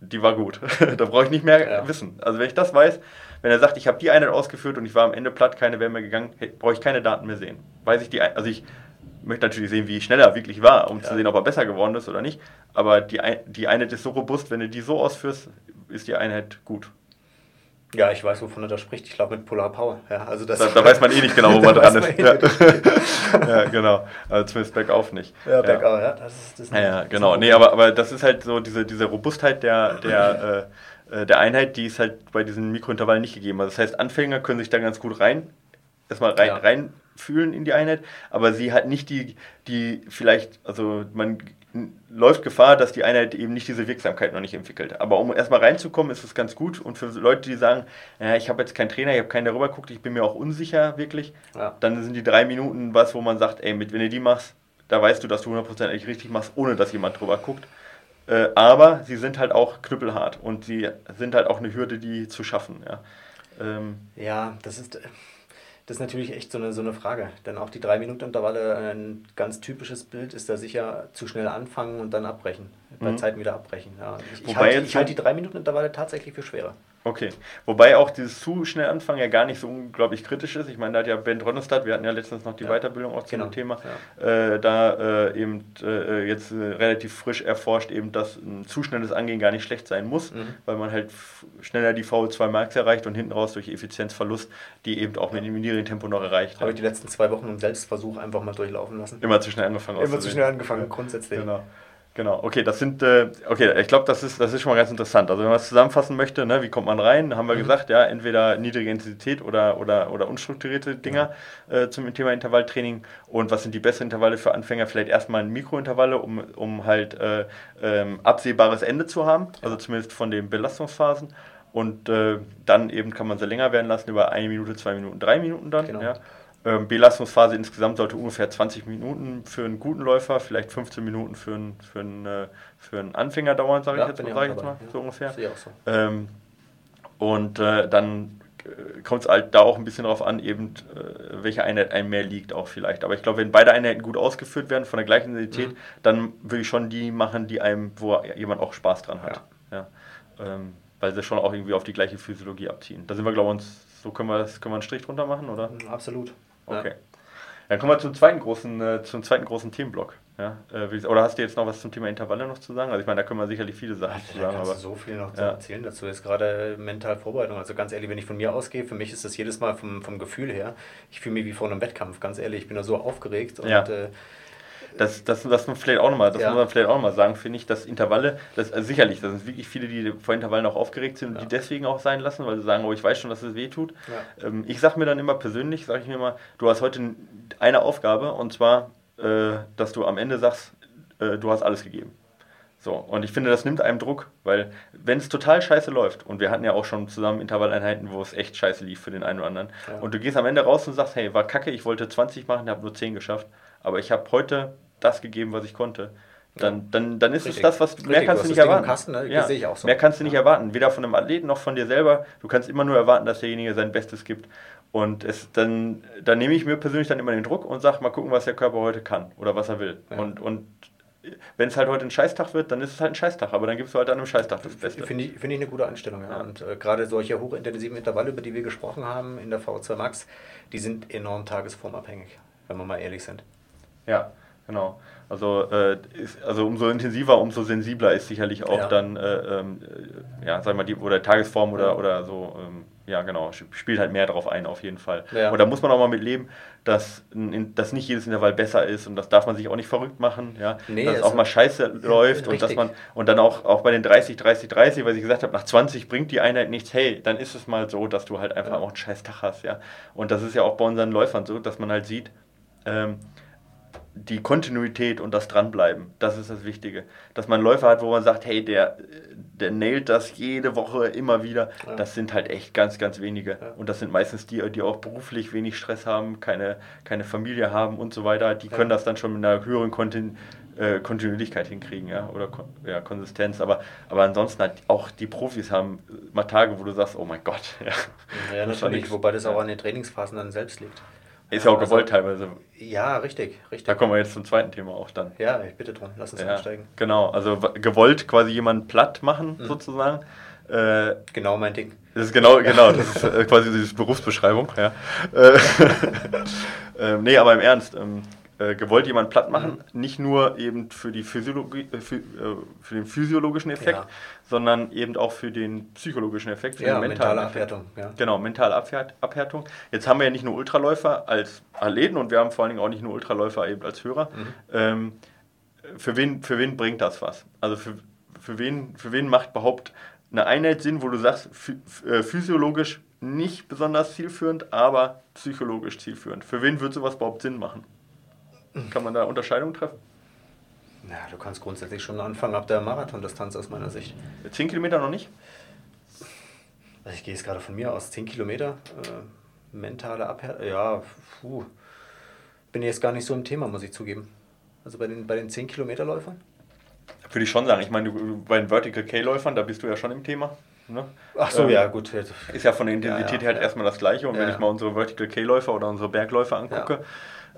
die war gut. da brauche ich nicht mehr Ja. wissen. Also wenn ich das weiß, wenn er sagt, ich habe die Einheit ausgeführt und ich war am Ende platt, keine wäre mehr gegangen, brauche ich keine Daten mehr sehen. Weiß ich die, also ich möchte natürlich sehen, wie schnell er wirklich war, um zu Ja. sehen, ob er besser geworden ist oder nicht. Aber die, die Einheit ist so robust, wenn du die so ausführst, ist die Einheit gut. Ja, ich weiß, wovon er da spricht. Ich glaube mit Polar Power. Ja, also das Da, da weiß man eh nicht genau, wo man dran ist. Ja. eh ja, genau. Also zumindest bergauf nicht. Ja, bergauf, ja. Das ist, das ist Ja, genau. Nee, aber, aber das ist halt so, diese, diese Robustheit der, der, äh, äh, der Einheit, die ist halt bei diesen Mikrointervallen nicht gegeben. Also das heißt, Anfänger können sich da ganz gut rein, erstmal rein, Ja. Reinfühlen in die Einheit, aber sie hat nicht die, die vielleicht, also man läuft Gefahr, dass die Einheit eben nicht diese Wirksamkeit noch nicht entwickelt. Aber um erstmal reinzukommen, ist es ganz gut. Und für Leute, die sagen, ja, ich habe jetzt keinen Trainer, ich habe keinen, der rüber guckt, ich bin mir auch unsicher wirklich, Ja. dann sind die drei Minuten was, wo man sagt, ey, mit, wenn du die machst, da weißt du, dass du 100% eigentlich richtig machst, ohne dass jemand drüber guckt. Äh, aber sie sind halt auch knüppelhart und sie sind halt auch eine Hürde, die zu schaffen. Ja, ähm, Ja, das ist, das ist natürlich echt so eine, so eine Frage. Denn auch die 3-Minuten-Intervalle, ein ganz typisches Bild ist da sicher zu schnell anfangen und dann abbrechen. Bei Zeiten wieder abbrechen. Ja. Ich, ich halte ich halte die 3-Minuten-Intervalle tatsächlich für schwerer. Okay. Wobei auch dieses zu schnell anfangen ja gar nicht so unglaublich kritisch ist. Ich meine, da hat ja Ben Ronnestad, wir hatten ja letztens noch die Ja. Weiterbildung auch zu Genau, dem Thema, äh, da äh, eben äh, jetzt äh, relativ frisch erforscht, eben, dass ein zu schnelles Angehen gar nicht schlecht sein muss, Mhm. weil man halt schneller die VO2 Max erreicht und hinten raus durch Effizienzverlust die eben auch mit dem niedrigen Tempo noch erreicht. Habe ich die letzten zwei Wochen im Selbstversuch einfach mal durchlaufen lassen. Immer zu schnell angefangen Immer zu schnell angefangen, grundsätzlich. Genau. Genau, okay, das sind, äh, okay, ich glaube, das ist, das ist schon mal ganz interessant. Also wenn man es zusammenfassen möchte, ne, wie kommt man rein, haben wir gesagt, ja, entweder niedrige Intensität oder, oder, oder unstrukturierte Dinger äh, zum Thema Intervalltraining. Und was sind die besseren Intervalle für Anfänger? Vielleicht erstmal Mikrointervalle, um, um halt äh, ähm, absehbares Ende zu haben, also zumindest von den Belastungsphasen. Und äh, dann eben kann man sie länger werden lassen, über eine Minute, zwei Minuten, drei Minuten dann. Genau. Ja. Ähm, Belastungsphase insgesamt sollte ungefähr 20 Minuten für einen guten Läufer, vielleicht 15 Minuten für einen, für einen, äh, für einen Anfänger dauern, sage Ja, ich jetzt sag ich jetzt mal ja. so ungefähr. So. Ähm, und äh, dann kommt es halt da auch ein bisschen darauf an, eben äh, welche Einheit einem mehr liegt auch vielleicht. Aber ich glaube, wenn beide Einheiten gut ausgeführt werden, von der gleichen Intensität, Mhm. dann würde ich schon die machen, die einem, wo jemand auch Spaß dran hat. Ja. Ähm, weil sie schon auch irgendwie auf die gleiche Physiologie abziehen. Da sind wir, glaube ich, uns, so können wir, das, können wir einen Strich drunter machen, oder? Absolut. Okay. Dann kommen wir zum zweiten großen, äh, zum zweiten großen Themenblock. Ja? Äh, oder hast du jetzt noch was zum Thema Intervalle noch zu sagen? Also ich meine, da können wir sicherlich viele Sachen also, zu sagen. Da aber so viel noch zu ja. erzählen dazu. Ist gerade mental Vorbereitung. Also ganz ehrlich, wenn ich von mir ausgehe, für mich ist das jedes Mal vom, vom Gefühl her, ich fühle mich wie vor einem Wettkampf. Ganz ehrlich, ich bin da so aufgeregt und ja. äh, das, das, das muss vielleicht auch nochmal, das ja. muss man vielleicht auch nochmal sagen, finde ich, dass Intervalle, das, also sicherlich, das sind wirklich viele, die vor Intervallen auch aufgeregt sind und ja. die deswegen auch sein lassen, weil sie sagen, oh, ich weiß schon, dass es weh tut. Ja. Ähm, ich sage mir dann immer persönlich, sage ich mir immer, du hast heute eine Aufgabe und zwar, äh, dass du am Ende sagst, äh, du hast alles gegeben. So, und ich finde, das nimmt einem Druck, weil wenn es total scheiße läuft, und wir hatten ja auch schon zusammen Intervalleinheiten, wo es echt scheiße lief für den einen oder anderen, ja. und du gehst am Ende raus und sagst, hey, war kacke, ich wollte 20 machen, habe nur 10 geschafft, aber ich habe heute das gegeben, was ich konnte. Dann, dann, dann ist Richtig. es das, was du, mehr kannst du nicht erwarten. Kasten, ne? ja. so. Mehr kannst du nicht erwarten, weder von einem Athleten noch von dir selber. Du kannst immer nur erwarten, dass derjenige sein Bestes gibt. Und es, dann, dann nehme ich mir persönlich dann immer den Druck und sage, mal gucken, was der Körper heute kann oder was er will. Ja. Und, und wenn es halt heute ein Scheißtag wird, dann ist es halt ein Scheißtag, aber dann gibst du halt an einem Scheißtag das Beste. Finde ich, find ich eine gute Einstellung, ja. ja. Und äh, gerade solche hochintensiven Intervalle, über die wir gesprochen haben in der V2 Max, die sind enorm tagesformabhängig, wenn wir mal ehrlich sind. Ja, genau. Also, äh, ist, also umso intensiver, umso sensibler ist sicherlich auch ja. dann, äh, ähm, ja, sag mal, die oder Tagesform oder, ja. oder so, ähm, ja genau, spielt halt mehr drauf ein auf jeden Fall. Ja. Und da muss man auch mal mit leben, dass, dass nicht jedes Intervall besser ist und das darf man sich auch nicht verrückt machen, ja. Nee, dass es also, auch mal scheiße läuft und dass man und dann auch, auch bei den 30, 30, 30, weil ich gesagt habe, nach 20 bringt die Einheit nichts, hey, dann ist es mal so, dass du halt einfach auch einen scheiß Tag hast, ja. Und das ist ja auch bei unseren Läufern so, dass man halt sieht, ähm, die Kontinuität und das Dranbleiben, das ist das Wichtige. Dass man Läufer hat, wo man sagt, hey, der, der nailt das jede Woche immer wieder. Ja. Das sind halt echt ganz, ganz wenige. Ja. Und das sind meistens die, die auch beruflich wenig Stress haben, keine, keine Familie haben und so weiter. Die können ja. das dann schon mit einer höheren Kontin äh, Kontinuierlichkeit hinkriegen, ja, oder ja, Konsistenz. Aber, aber ansonsten halt auch die Profis haben mal Tage, wo du sagst, oh mein Gott. Ja, ja natürlich, wobei das auch an den Trainingsphasen dann selbst liegt. Ist ja auch gewollt also, teilweise. Ja, richtig, richtig. Da kommen wir jetzt zum zweiten Thema auch dann. Ja, ich bitte drum, lass uns ja, einsteigen. Genau, also gewollt quasi jemanden platt machen, mhm. sozusagen. Äh, genau mein Ding. Das ist genau, genau, das ist äh, quasi diese Berufsbeschreibung, ja. Äh, äh, nee, aber im Ernst, ähm, äh, gewollt jemand platt machen, mhm. nicht nur eben für, die Physiologie, äh, für, äh, für den physiologischen Effekt, ja. sondern eben auch für den psychologischen Effekt, für ja, den mentalen mentale Abhärtung. Ja. Genau, mentale Abhärtung. Jetzt haben wir ja nicht nur Ultraläufer als Athleten und wir haben vor allen Dingen auch nicht nur Ultraläufer eben als Hörer. Mhm. Ähm, für, wen, für wen bringt das was? Also für, für, wen, für wen macht überhaupt eine Einheit Sinn, wo du sagst, äh, physiologisch nicht besonders zielführend, aber psychologisch zielführend? Für wen wird sowas überhaupt Sinn machen? Kann man da Unterscheidungen treffen? Na, du kannst grundsätzlich schon anfangen ab der Marathondistanz aus meiner Sicht. 10 Kilometer noch nicht? Also ich gehe jetzt gerade von mir aus 10 Kilometer. Äh, mentale Abhärtung. Ja, puh. Bin jetzt gar nicht so im Thema, muss ich zugeben. Also bei den, bei den 10 Kilometer Läufern? Würde ich schon sagen. Ich meine, du, bei den Vertical K-Läufern, da bist du ja schon im Thema. Ne? Ach so, ähm, ja, gut. Ist ja von der Intensität ja, ja, halt ja. erstmal das Gleiche. Und wenn ich mal unsere Vertical K-Läufer oder unsere Bergläufer angucke,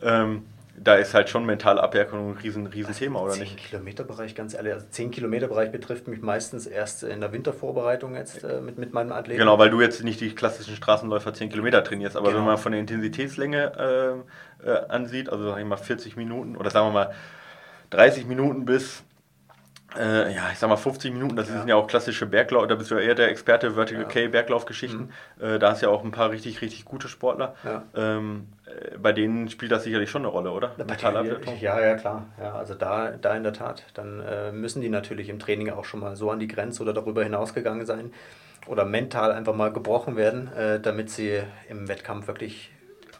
ähm, da ist halt schon mentale Abhärtung ein riesen, riesen Thema, oder 10 nicht? 10 Kilometer Bereich, ganz ehrlich, also 10 Kilometer Bereich betrifft mich meistens erst in der Wintervorbereitung jetzt äh, mit, mit meinem Athleten. Genau, weil du jetzt nicht die klassischen Straßenläufer 10 Kilometer trainierst, aber genau. wenn man von der Intensitätslänge äh, äh, ansieht, also sag ich mal 40 Minuten oder sagen wir mal 30 Minuten bis äh, ja, ich sag mal 50 Minuten, das ja. sind ja auch klassische Berglauf, da bist du ja eher der Experte Vertical ja. K Berglaufgeschichten. Mhm. Äh, da hast du ja auch ein paar richtig, richtig gute Sportler. Ja. Ähm, äh, bei denen spielt das sicherlich schon eine Rolle, oder? Ja, ja, klar. Ja, also da, da in der Tat. Dann äh, müssen die natürlich im Training auch schon mal so an die Grenze oder darüber hinausgegangen sein oder mental einfach mal gebrochen werden, äh, damit sie im Wettkampf wirklich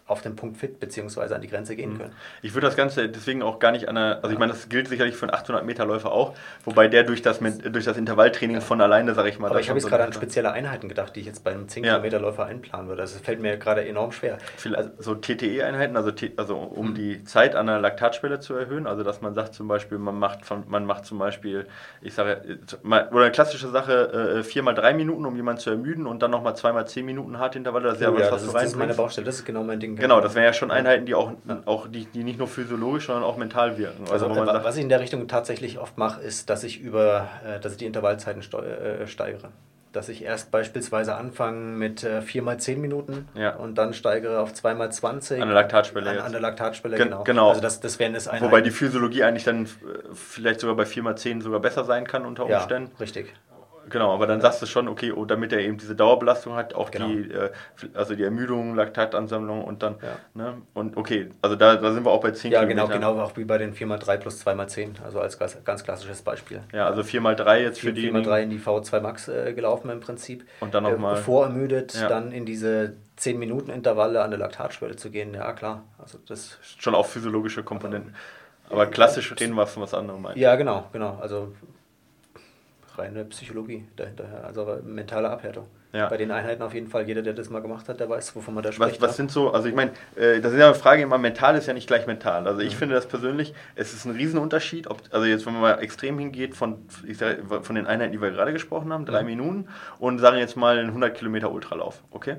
auf den Punkt fit bzw. an die Grenze gehen mhm. können. Ich würde das Ganze deswegen auch gar nicht an der, also ich meine, das gilt sicherlich für einen 800 Meter Läufer auch, wobei der durch das, durch das Intervalltraining ja. von alleine, sage ich mal. Aber ich habe jetzt so gerade an spezielle Einheiten gedacht, die ich jetzt bei einem 10 Kilometer Läufer einplanen würde. Das fällt mir gerade enorm schwer. Also so TTE-Einheiten, also, also um mhm. die Zeit an der Laktatschwelle zu erhöhen, also dass man sagt zum Beispiel, man macht, man macht zum Beispiel, ich sage, oder eine klassische Sache, äh, viermal drei Minuten, um jemanden zu ermüden und dann nochmal zweimal zehn Minuten Hartintervalle, das ist ja, oh, was, ja, was das, ist, das ist meine Baustelle, das ist genau mein Ding. Genau, das wären ja schon Einheiten, die auch, auch die, die nicht nur physiologisch, sondern auch mental wirken. Also, also sagt, was ich in der Richtung tatsächlich oft mache, ist, dass ich über, äh, dass ich die Intervallzeiten äh, steigere. dass ich erst beispielsweise anfange mit äh, 4 mal 10 Minuten Ja. und dann steigere auf 2 mal 20. An der Laktatschwelle An, an der Laktatschwelle, Gen- genau. genau. Also das, das wären Einheiten. Wobei die Physiologie eigentlich dann äh, vielleicht sogar bei 4x10 sogar besser sein kann unter ja, Umständen. richtig. Genau, aber dann sagst du schon, okay, oh, damit er eben diese Dauerbelastung hat, auch Genau. die, äh, also die Ermüdung, Laktatansammlung und dann, Ja. ne, und okay, also da, da sind wir auch bei 10 Ja, genau, Kilometern. genau auch wie bei den 4x3 plus 2x10, also als ganz, ganz klassisches Beispiel. Ja, also 4x3 jetzt für 4, die. 4x3 in die V2 Max äh, gelaufen im Prinzip. Und dann noch Äh, Vorermüdet, Ja. dann in diese 10 Minuten Intervalle an der Laktatschwelle zu gehen. Ja, klar. Also das Schon auch physiologische Komponenten. Aber klassisch reden wir von was anderem. eigentlich. Ja, genau, genau. Also reine Psychologie dahinter, ja. also mentale Abhärtung. Ja. Bei den Einheiten auf jeden Fall, jeder, der das mal gemacht hat, der weiß, wovon man da Was, spricht. was ja. sind so, also ich meine, äh, das ist ja eine Frage immer, mental ist ja nicht gleich mental. Also Mhm. ich finde das persönlich, es ist ein Riesenunterschied, ob, also jetzt wenn man mal extrem hingeht von, ich sag, von den Einheiten, die wir gerade gesprochen haben, drei Mhm. Minuten und sagen jetzt mal einen 100 Kilometer Ultralauf, okay?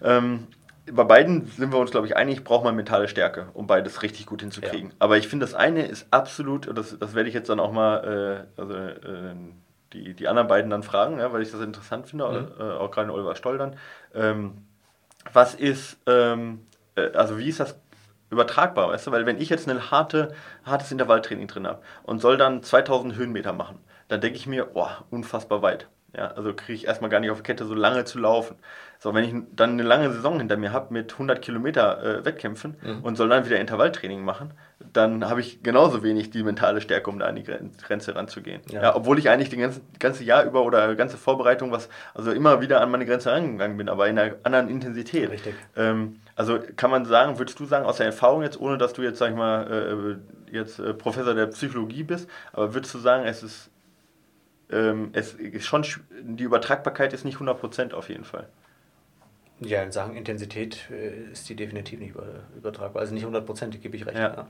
Ähm, bei beiden sind wir uns, glaube ich, einig, braucht man mentale Stärke, um beides richtig gut hinzukriegen. Aber ich finde, das eine ist absolut, das, das werde ich jetzt dann auch mal, äh, also, äh, die, die anderen beiden dann fragen, ja, weil ich das interessant finde, Mhm. äh, auch gerade in Oliver Stoll dann. Ähm, was ist, ähm, äh, also wie ist das übertragbar, weißt du? Weil wenn ich jetzt ein harte, hartes Intervalltraining drin habe und soll dann 2000 Höhenmeter machen, dann denke ich mir, oh, unfassbar weit. Ja, also kriege ich erstmal gar nicht auf die Kette, so lange zu laufen. So, wenn ich dann eine lange Saison hinter mir habe mit 100 Kilometer äh, Wettkämpfen Mhm. und soll dann wieder Intervalltraining machen, dann habe ich genauso wenig die mentale Stärke, um da an die Gren- Grenze ranzugehen. Ja. Ja. obwohl ich eigentlich die ganze, ganze Jahr über oder ganze Vorbereitung was, also immer wieder an meine Grenze rangegangen bin, aber in einer anderen Intensität. Richtig. Ähm, also kann man sagen, würdest du sagen, aus der Erfahrung jetzt, ohne dass du jetzt, sag ich mal, äh, jetzt äh, Professor der Psychologie bist, aber würdest du sagen, es ist, ähm, es ist schon, sch- die Übertragbarkeit ist nicht 100% auf jeden Fall. Ja, in Sachen Intensität äh, ist die definitiv nicht über, übertragbar. Also nicht hundertprozentig, gebe ich recht. Ja.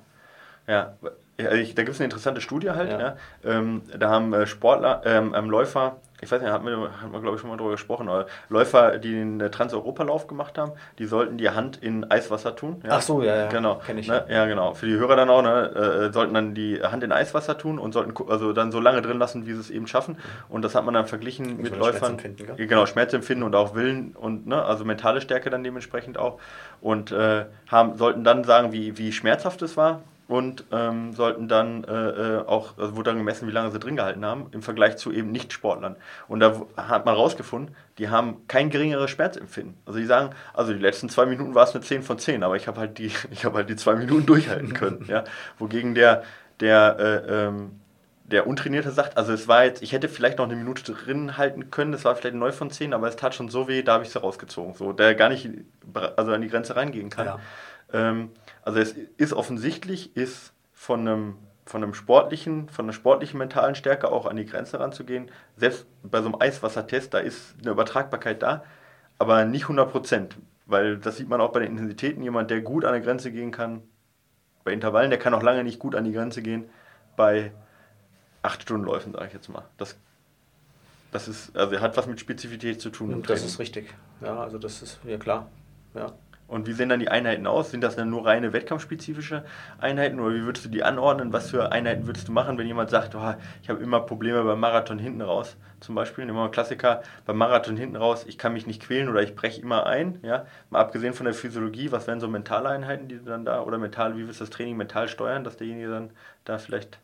Ja. Ja, ich, da gibt es eine interessante Studie halt. Ja. Ja. Ähm, da haben äh, Sportler, ähm, ähm, Läufer, ich weiß nicht, haben wir, haben wir glaube ich schon mal drüber gesprochen, aber Läufer, die den äh, Trans-Europalauf gemacht haben, die sollten die Hand in Eiswasser tun. Ja. Ach so, ja, ja, Genau. kenn ich. Ne? Ja, genau. Für die Hörer dann auch, ne, äh, sollten dann die Hand in Eiswasser tun und sollten also dann so lange drin lassen, wie sie es eben schaffen. Und das hat man dann verglichen mit man Läufern. Schmerzempfinden? Ja, Genau, Schmerzempfinden und auch Willen und ne, also mentale Stärke dann dementsprechend auch. Und äh, haben, sollten dann sagen, wie, wie schmerzhaft es war und ähm, sollten dann äh, äh, auch, also wurde dann gemessen, wie lange sie drin gehalten haben, im Vergleich zu eben Nicht-Sportlern. Und da hat man rausgefunden, die haben kein geringeres Schmerzempfinden. Also die sagen, also die letzten zwei Minuten war es eine 10 von 10, aber ich habe halt die, ich habe halt die zwei Minuten durchhalten können. ja? Wogegen der, der äh, ähm, der Untrainierte sagt, also es war jetzt, ich hätte vielleicht noch eine Minute drin halten können, das war vielleicht ein 9 von 10, aber es tat schon so weh, da habe ich sie rausgezogen. So, der gar nicht also an die Grenze reingehen kann. Ja. Ähm, also es ist offensichtlich, ist von einem, von einem sportlichen, von einer sportlichen mentalen Stärke auch an die Grenze ranzugehen. Selbst bei so einem Eiswassertest, da ist eine Übertragbarkeit da, aber nicht 100 Prozent. Weil das sieht man auch bei den Intensitäten. Jemand, der gut an die Grenze gehen kann, bei Intervallen, der kann auch lange nicht gut an die Grenze gehen. Bei 8 Stunden Läufen, sage ich jetzt mal. Das, das ist, also hat was mit Spezifität zu tun. das Training. ist richtig. Ja, also das ist ja klar. Ja. Und wie sehen dann die Einheiten aus? Sind das dann nur reine wettkampfspezifische Einheiten oder wie würdest du die anordnen? Was für Einheiten würdest du machen, wenn jemand sagt, oh, ich habe immer Probleme beim Marathon hinten raus? Zum Beispiel, nehmen wir mal Klassiker, beim Marathon hinten raus, ich kann mich nicht quälen oder ich breche immer ein. Ja? Mal abgesehen von der Physiologie, was wären so mentale Einheiten, die du dann da, oder mental, wie willst du das Training mental steuern, dass derjenige dann da vielleicht.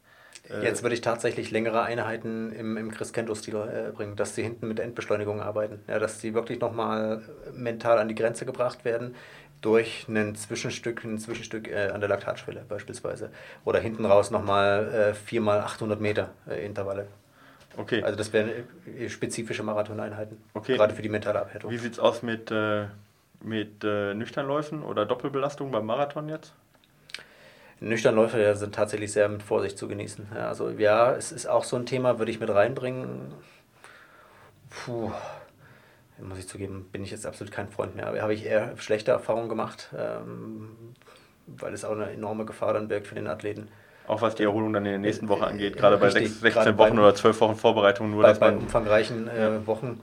Äh, Jetzt würde ich tatsächlich längere Einheiten im, im Chris Kento-Stil äh, bringen, dass sie hinten mit Endbeschleunigung arbeiten. Ja, dass die wirklich nochmal mental an die Grenze gebracht werden durch ein Zwischenstück, ein Zwischenstück äh, an der Laktatschwelle beispielsweise. Oder hinten raus nochmal äh, 4 mal 800 Meter äh, Intervalle. okay. Also das wären äh, spezifische Marathoneinheiten, Okay. gerade für die mentale Abhärtung. wie sieht es aus mit, äh, mit äh, Nüchternläufen oder Doppelbelastung beim Marathon jetzt? Nüchternläufer ja, sind tatsächlich sehr mit Vorsicht zu genießen. Ja, also ja, es ist auch so ein Thema, würde ich mit reinbringen. Puh, muss ich zugeben, bin ich jetzt absolut kein Freund mehr. Aber habe ich eher schlechte Erfahrungen gemacht, ähm, weil es auch eine enorme Gefahr dann birgt für den Athleten. Auch was die Erholung dann in der nächsten Woche Äh, angeht, äh, gerade bei richtig. sechs- 16 Gerade Wochen bei- oder 12 Wochen Vorbereitung, nur bei, dass bei man. umfangreichen äh, Wochen,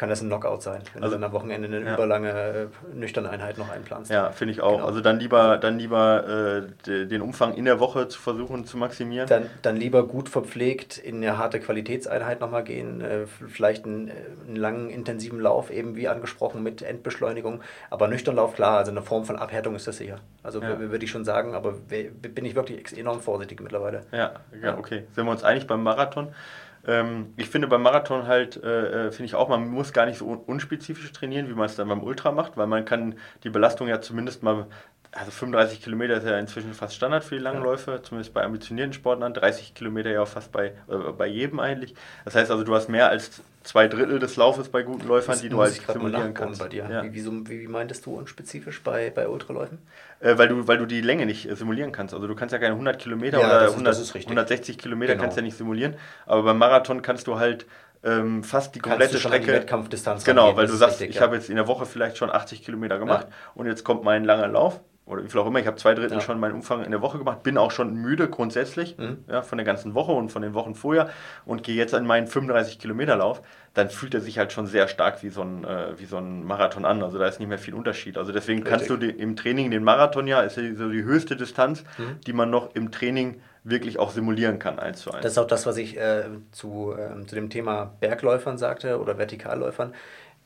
kann das ein Knockout sein, wenn also, du dann am Wochenende eine ja. überlange äh, nüchterne Einheit noch einplanst. Ja, finde ich auch. Genau. Also dann lieber, dann lieber äh, den Umfang in der Woche zu versuchen zu maximieren. Dann, dann lieber gut verpflegt in eine harte Qualitätseinheit nochmal gehen, äh, vielleicht einen, einen, langen, intensiven Lauf, eben wie angesprochen mit Endbeschleunigung. Aber Nüchternlauf, klar, also eine Form von Abhärtung ist das sicher. Also ja. würde ich schon sagen, aber bin ich wirklich enorm vorsichtig mittlerweile. Ja, ja, okay. Sind wir uns einig beim Marathon? Ähm, ich finde beim Marathon halt, äh, äh, finde ich auch, man muss gar nicht so unspezifisch trainieren, wie man es dann beim Ultra macht, weil man kann die Belastung ja zumindest mal, also 35 Kilometer ist ja inzwischen fast Standard für die langen Läufe, zumindest bei ambitionierten Sportlern, 30 Kilometer ja auch fast bei, äh, bei jedem eigentlich. Das heißt also, du hast mehr als zwei Drittel des Laufes bei guten Läufern, das die du halt simulieren kannst. Bei dir. Ja. Wie, wie, wie, meintest du unspezifisch bei, bei Ultraläufen? Äh, weil, du, weil du die Länge nicht äh, simulieren kannst. Also du kannst ja keine 100 Kilometer ja, oder ist, 100, 160 Kilometer genau. kannst ja nicht simulieren. Aber beim Marathon kannst du halt ähm, fast die komplette Strecke. Die Wettkampfdistanz genau, weil du sagst, richtig, ich ja. habe jetzt in der Woche vielleicht schon 80 Kilometer gemacht und jetzt kommt mein langer Lauf oder wie viel auch immer, ich habe zwei Drittel ja. schon meinen Umfang in der Woche gemacht, bin auch schon müde grundsätzlich mhm. ja, von der ganzen Woche und von den Wochen vorher und gehe jetzt an meinen 35 Kilometer Lauf, dann fühlt er sich halt schon sehr stark wie so ein, äh, wie so ein Marathon an. Also da ist nicht mehr viel Unterschied. Also deswegen Richtig. kannst du die, im Training den Marathon ja, ist ja so die höchste Distanz, mhm. die man noch im Training wirklich auch simulieren kann, eins zu eins. Das ist auch das, was ich äh, zu, äh, zu dem Thema Bergläufern sagte oder Vertikalläufern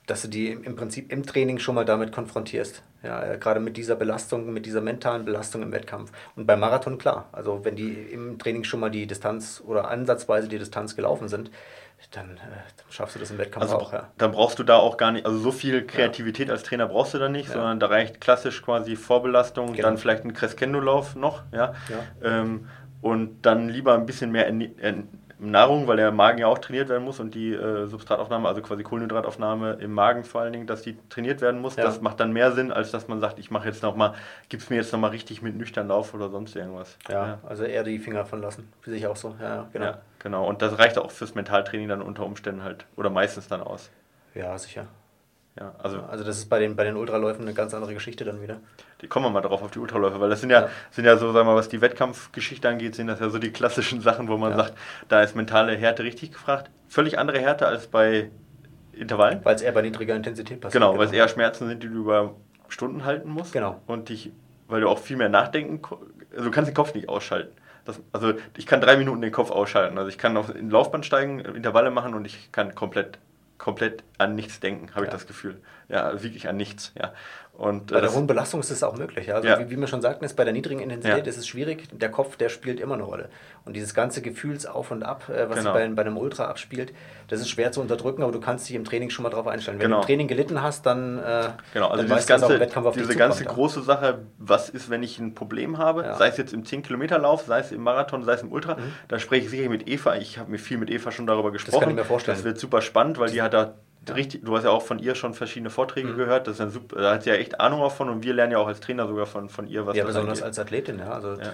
dass du die im Prinzip im Training schon mal damit konfrontierst. Ja, äh, gerade mit dieser Belastung, mit dieser mentalen Belastung im Wettkampf. Und beim Marathon klar. Also wenn die im Training schon mal die Distanz oder ansatzweise die Distanz gelaufen sind, dann, äh, dann schaffst du das im Wettkampf also, auch. Ja. Dann brauchst du da auch gar nicht, also so viel Kreativität ja. als Trainer brauchst du da nicht, ja. sondern da reicht klassisch quasi Vorbelastung, genau. dann vielleicht ein Crescendo-Lauf noch, ja. Ähm, und dann lieber ein bisschen mehr Nahrung, weil der Magen ja auch trainiert werden muss und die äh, Substrataufnahme, also quasi Kohlenhydrataufnahme im Magen vor allen Dingen, dass die trainiert werden muss. Ja. Das macht dann mehr Sinn, als dass man sagt, ich mache jetzt nochmal, gib's mir jetzt nochmal richtig mit nüchtern Lauf oder sonst irgendwas. Ja, ja, also eher die Finger von lassen. Für sich auch so. Ja, genau. Ja, genau. Und das reicht auch fürs Mentaltraining dann unter Umständen halt oder meistens dann aus. Ja, sicher. Ja, also, also das ist bei den, bei den Ultraläufen eine ganz andere Geschichte dann wieder. Die kommen wir mal drauf auf die Ultraläufe, weil das sind ja, ja. sind ja so, sagen wir mal, was die Wettkampfgeschichte angeht, sind das ja so die klassischen Sachen, wo man ja. sagt, da ist mentale Härte richtig gefragt. Völlig andere Härte als bei Intervallen. Weil es eher bei niedriger Intensität passiert. Genau, genau. weil es eher Schmerzen sind, die du über Stunden halten musst. Genau. Und dich, weil du auch viel mehr nachdenken, also du kannst den Kopf nicht ausschalten. Das, also ich kann drei Minuten den Kopf ausschalten. Also ich kann auf in Laufband steigen, Intervalle machen und ich kann komplett komplett an nichts denken, habe ja. ich das Gefühl. Ja, wirklich an nichts. Ja. Und, bei der hohen Belastung ist es auch möglich. Also ja. wie, wie, wir schon sagten, ist bei der niedrigen Intensität ja. ist es schwierig. Der Kopf, der spielt immer eine Rolle. Und dieses ganze Gefühlsauf und Ab, äh, was genau. bei, bei, einem Ultra abspielt, das ist schwer zu unterdrücken, aber du kannst dich im Training schon mal darauf einstellen. Wenn genau. du im Training gelitten hast, dann, äh, genau. also dann weißt ganze, du, Wettkampf auf diese ganze große Sache, was ist, wenn ich ein Problem habe, sei es jetzt im 10-Kilometer-Lauf, sei es im Marathon, sei es im Ultra, mhm. da spreche ich sicher mit Eva. Ich habe mir viel mit Eva schon darüber gesprochen. Das kann ich mir vorstellen. Das wird super spannend, weil die hat da richtig, du hast ja auch von ihr schon verschiedene Vorträge mhm. gehört, das ist super, da hat sie ja echt Ahnung auch von und wir lernen ja auch als Trainer sogar von, von ihr was Ja, besonders angeht. als Athletin, ja. Also ja.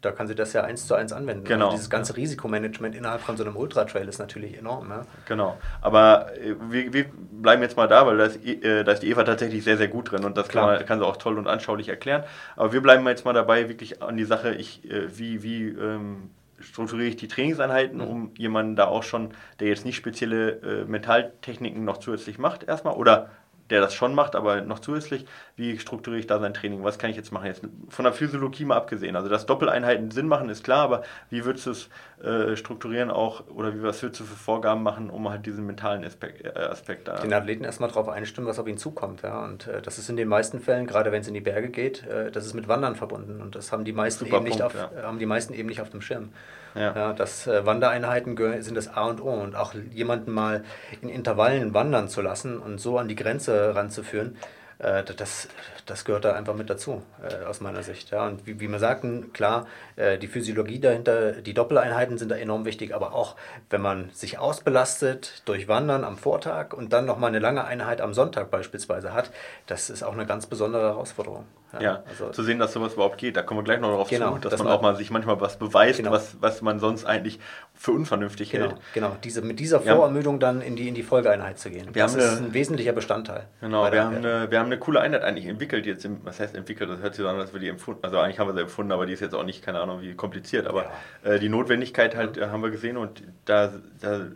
da kann sie das ja eins zu eins anwenden. Genau. Und dieses ganze ja. Risikomanagement innerhalb von so einem Ultratrail ist natürlich enorm. Ja. Genau. Aber äh, wir, wir bleiben jetzt mal da, weil da ist, äh, da ist die Eva tatsächlich sehr, sehr gut drin und das kann, man, kann, sie auch toll und anschaulich erklären. Aber wir bleiben jetzt mal dabei, wirklich an die Sache, ich, äh, wie, wie ähm, strukturiere ich die Trainingseinheiten, mhm. um jemanden da auch schon, der jetzt nicht spezielle äh, Mentaltechniken noch zusätzlich macht, erstmal, oder der das schon macht, aber noch zusätzlich, wie strukturiere ich da sein Training? Was kann ich jetzt machen? Jetzt von der Physiologie mal abgesehen. Also, dass Doppeleinheiten Sinn machen, ist klar, aber wie würdest du es äh, strukturieren auch oder wie, was würdest du für Vorgaben machen, um halt diesen mentalen Aspekt, äh, Aspekt da. Den Athleten erstmal darauf einstimmen, was auf ihn zukommt. Ja? Und äh, das ist in den meisten Fällen, gerade wenn es in die Berge geht, äh, das ist mit Wandern verbunden. Und das haben die meisten, eben, Punkt, nicht auf, ja. haben die meisten eben nicht auf dem Schirm. Ja. ja das äh, Wandereinheiten sind das A und O. Und auch jemanden mal in Intervallen wandern zu lassen und so an die Grenze ranzuführen, äh, das, das gehört da einfach mit dazu, äh, aus meiner Sicht. Ja. Und wie, wie wir sagten, klar, äh, die Physiologie dahinter, die Doppeleinheiten sind da enorm wichtig, aber auch wenn man sich ausbelastet durch Wandern am Vortag und dann nochmal eine lange Einheit am Sonntag beispielsweise hat, das ist auch eine ganz besondere Herausforderung. Ja, ja also zu sehen, dass sowas überhaupt geht, da kommen wir gleich noch darauf genau, zu, dass, dass man, man auch mal sich manchmal was beweist, genau. was, was man sonst eigentlich für unvernünftig genau, hält. Genau, diese, mit dieser Vorermüdung dann in die, in die Folgeeinheit zu gehen. Wir das ist eine, ein wesentlicher Bestandteil. Genau, wir haben, eine, wir haben haben eine coole Einheit eigentlich entwickelt jetzt, im, was heißt entwickelt, das hört sich so an, als wir die empfunden, also eigentlich haben wir sie empfunden, aber die ist jetzt auch nicht, keine Ahnung, wie kompliziert, aber ja. äh, die Notwendigkeit halt äh, haben wir gesehen und da, da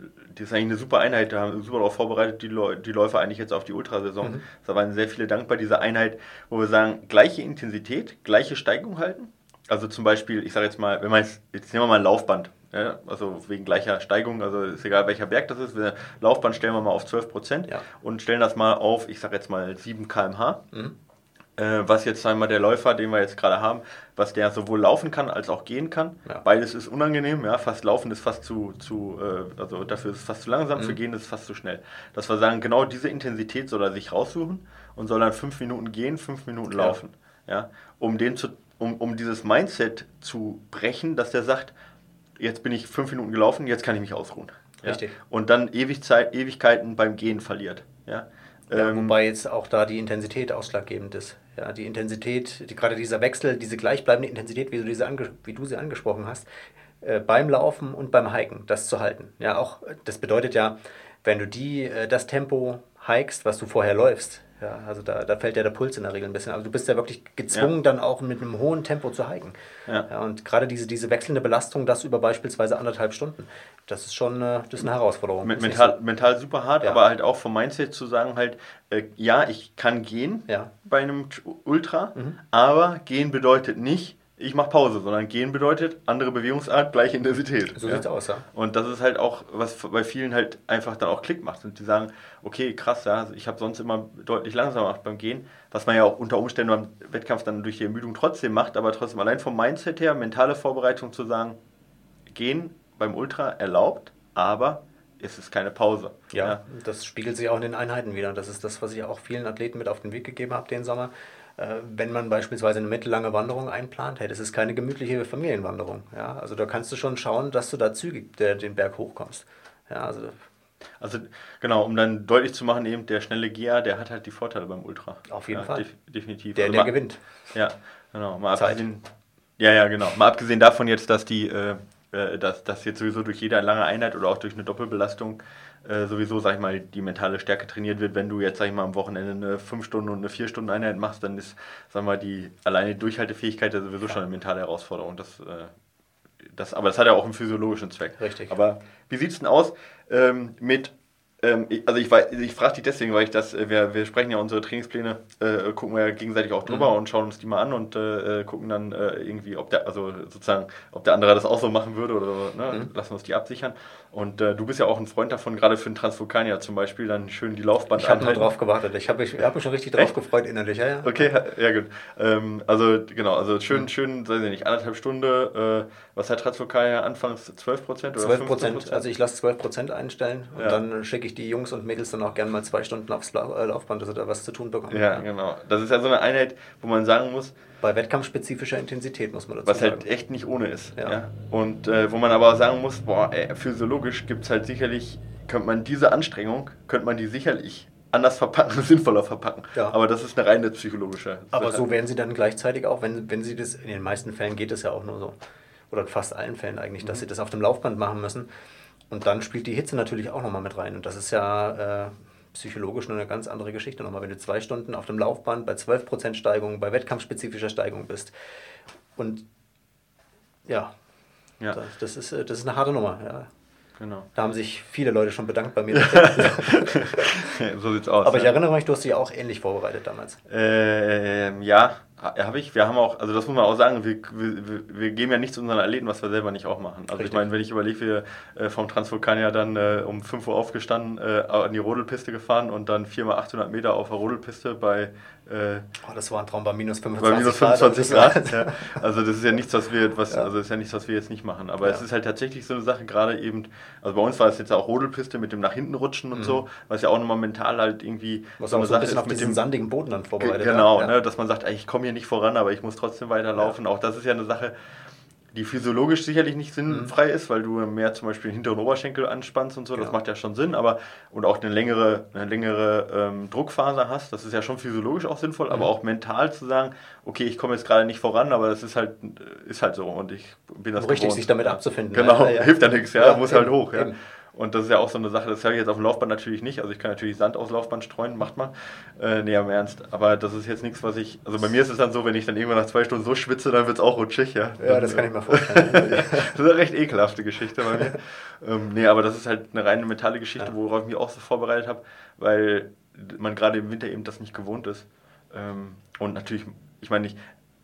die ist eigentlich eine super Einheit, da haben wir super darauf vorbereitet, die, die Läufer eigentlich jetzt auf die Ultrasaison. Mhm. Da waren sehr viele dankbar, diese Einheit, wo wir sagen, gleiche Intensität, gleiche Steigung halten. Also zum Beispiel, ich sage jetzt mal, wenn man jetzt, jetzt nehmen wir mal ein Laufband, ja, also wegen gleicher Steigung, also ist egal welcher Berg das ist, wir, Laufband stellen wir mal auf 12% ja. und stellen das mal auf, ich sage jetzt mal 7 km/h. Mhm. Äh, was jetzt einmal der Läufer, den wir jetzt gerade haben, was der sowohl laufen kann als auch gehen kann. Ja. Beides ist unangenehm, ja, fast laufen ist fast zu, zu äh, also dafür ist es fast zu langsam, mhm. für gehen ist es fast zu schnell. Dass wir sagen, genau diese Intensität soll er sich raussuchen und soll dann fünf Minuten gehen, fünf Minuten laufen. Ja. ja um, den zu, um, um dieses Mindset zu brechen, dass der sagt, jetzt bin ich fünf Minuten gelaufen, jetzt kann ich mich ausruhen. Richtig. Und dann Ewigkeiten beim Gehen verliert. Ja? Ja, ähm, wobei jetzt auch da die Intensität ausschlaggebend ist. Ja, die Intensität, die, gerade dieser Wechsel, diese gleichbleibende Intensität, wie du, diese wie du sie angesprochen hast, äh, beim Laufen und beim Hiken, das zu halten. Ja, auch das bedeutet ja, wenn du die, äh, das Tempo hikest, was du vorher läufst, ja, also da, da fällt ja der Puls in der Regel ein bisschen. Also du bist ja wirklich gezwungen, ja. dann auch mit einem hohen Tempo zu hiken. Ja. ja. und gerade diese, diese wechselnde Belastung, das über beispielsweise anderthalb Stunden, das ist schon äh, das ist eine Herausforderung. Mit, mental, so. mental super hart, ja. aber halt auch vom Mindset zu sagen halt, äh, ja, ich kann gehen bei einem Ultra, mhm. aber gehen bedeutet nicht, ich mache Pause, sondern gehen bedeutet andere Bewegungsart, gleiche Intensität. So ja? sieht's aus, ja. Und das ist halt auch, was bei vielen halt einfach dann auch Klick macht. Und die sagen, okay, krass, ja, ich habe sonst immer deutlich langsamer gemacht beim Gehen, was man ja auch unter Umständen beim Wettkampf dann durch die Ermüdung trotzdem macht, aber trotzdem allein vom Mindset her, mentale Vorbereitung zu sagen, Gehen beim Ultra erlaubt, aber es ist keine Pause. Ja, ja, das spiegelt sich auch in den Einheiten wieder. Das ist das, was ich auch vielen Athleten mit auf den Weg gegeben habe den Sommer wenn man beispielsweise eine mittellange Wanderung einplant, hey, das ist keine gemütliche Familienwanderung. Ja? Also da kannst du schon schauen, dass du da zügig den Berg hochkommst. Ja, also, also genau, um dann deutlich zu machen, eben der schnelle Geher, der hat halt die Vorteile beim Ultra. Auf jeden ja, Fall. Def definitiv. Der, also der mal, gewinnt. Ja, genau. Mal abgesehen, ja, ja, genau. Mal abgesehen davon jetzt, dass die, äh, äh dass, dass jetzt sowieso durch jede lange Einheit oder auch durch eine Doppelbelastung äh, sowieso, sag ich mal, die mentale Stärke trainiert wird. Wenn du jetzt, sag ich mal, am Wochenende eine 5 Stunden und eine 4 Stunden Einheit machst, dann ist, sag mal, die alleine Durchhaltefähigkeit ja sowieso schon eine mentale Herausforderung. Das, äh, das, aber das hat ja auch einen physiologischen Zweck. Richtig. Aber wie sieht es denn aus ähm, mit ähm, also ich, ich frage dich deswegen, weil ich das, äh, wir, wir sprechen ja unsere Trainingspläne, äh, gucken wir ja gegenseitig auch drüber mhm. und schauen uns die mal an und äh, äh, gucken dann äh, irgendwie, ob der, also sozusagen, ob der andere das auch so machen würde oder ne, mhm. lassen uns die absichern. Und äh, du bist ja auch ein Freund davon, gerade für den Transvulkanier zum Beispiel, dann schön die Laufband Ich habe nur drauf gewartet. Ich habe ich hab mich schon richtig drauf Echt? gefreut innerlich. Ja, ja. Okay, ja gut. Ähm, also genau, also schön, mhm. schön, weiß ich nicht, anderthalb Stunde. Was hat Transvulkanier anfangs? 12 Prozent oder 12 Prozent. Also ich lasse 12 Prozent einstellen und ja. dann schicke ich die Jungs und Mädels dann auch gerne mal zwei Stunden aufs äh, Laufband, dass sie da was zu tun bekommen. Ja, genau. Das ist ja so eine Einheit, wo man sagen muss, bei wettkampfspezifischer Intensität, muss man dazu was sagen. Was halt echt nicht ohne ist. Ja. ja. Und äh, wo man aber sagen muss, boah, ey, physiologisch gibt es halt sicherlich, könnte man diese Anstrengung, könnte man die sicherlich anders verpacken, sinnvoller verpacken. Ja. Aber das ist eine reine psychologische. Aber so werden sie dann gleichzeitig auch, wenn, wenn sie das, in den meisten Fällen geht es ja auch nur so, oder in fast allen Fällen eigentlich, mhm. dass sie das auf dem Laufband machen müssen. Und dann spielt die Hitze natürlich auch nochmal mit rein. Und das ist ja äh, psychologisch nur eine ganz andere Geschichte nochmal, wenn du zwei Stunden auf dem Laufband bei 12% Steigung, bei wettkampfspezifischer Steigung bist. Und ja, ja. Das, das, ist, das ist eine harte Nummer. Ja. Genau. Da haben sich viele Leute schon bedankt bei mir. so sieht's aus. Aber ich erinnere mich, du hast dich auch ähnlich vorbereitet damals. Ähm, ja, habe ich. Wir haben auch, also das muss man auch sagen, wir, wir, wir geben ja nichts unseren Athleten, was wir selber nicht auch machen. Also Richtig. ich meine, wenn ich überlege, wir äh, vom Transvulkanier dann äh, um 5 Uhr aufgestanden, äh, an die Rodelpiste gefahren und dann 4 x 800 Meter auf der Rodelpiste bei äh, oh, das war ein Traum bei minus 25 bei minus 25 Grad. Grad ja. Also das ist ja nichts, was wir, was, ja. also ist ja nichts, was wir jetzt nicht machen. Aber ja. es ist halt tatsächlich so eine Sache, gerade eben, also bei uns war es jetzt auch Rodelpiste mit dem nach hinten rutschen und mhm. so, was ja auch nochmal mental halt irgendwie was so eine Sache ist mit dem sandigen Boden dann vorbereitet. Genau, ne, dass man sagt, ich komme hier nicht voran, aber ich muss trotzdem weiterlaufen. Auch das ist ja eine Sache, die physiologisch sicherlich nicht sinnfrei mhm. ist, weil du mehr zum Beispiel den hinteren Oberschenkel anspannst und so, genau. das macht ja schon Sinn, aber und auch eine längere, eine längere ähm, Druckphase hast, das ist ja schon physiologisch auch sinnvoll, mhm. aber auch mental zu sagen, okay, ich komme jetzt gerade nicht voran, aber das ist halt, ist halt so und ich bin das Richtig, gewohnt. sich damit abzufinden. Genau, ja, ja. hilft ja nichts, ja, ja muss halt hoch. Ja. Und das ist ja auch so eine Sache, das habe ich jetzt auf dem Laufband natürlich nicht. Also ich kann natürlich Sand aus Laufband streuen, macht man. Äh, nee, im Ernst. Aber das ist jetzt nichts, was ich. Also bei mir ist es dann so, wenn ich dann irgendwann nach zwei Stunden so schwitze, dann wird es auch rutschig, ja. Ja, dann, das kann ich mir vorstellen. das ist eine recht ekelhafte Geschichte bei mir. ähm, nee, aber das ist halt eine reine mentale Geschichte, worauf ich mich auch so vorbereitet habe, weil man gerade im Winter eben das nicht gewohnt ist. Ähm, und natürlich, ich meine,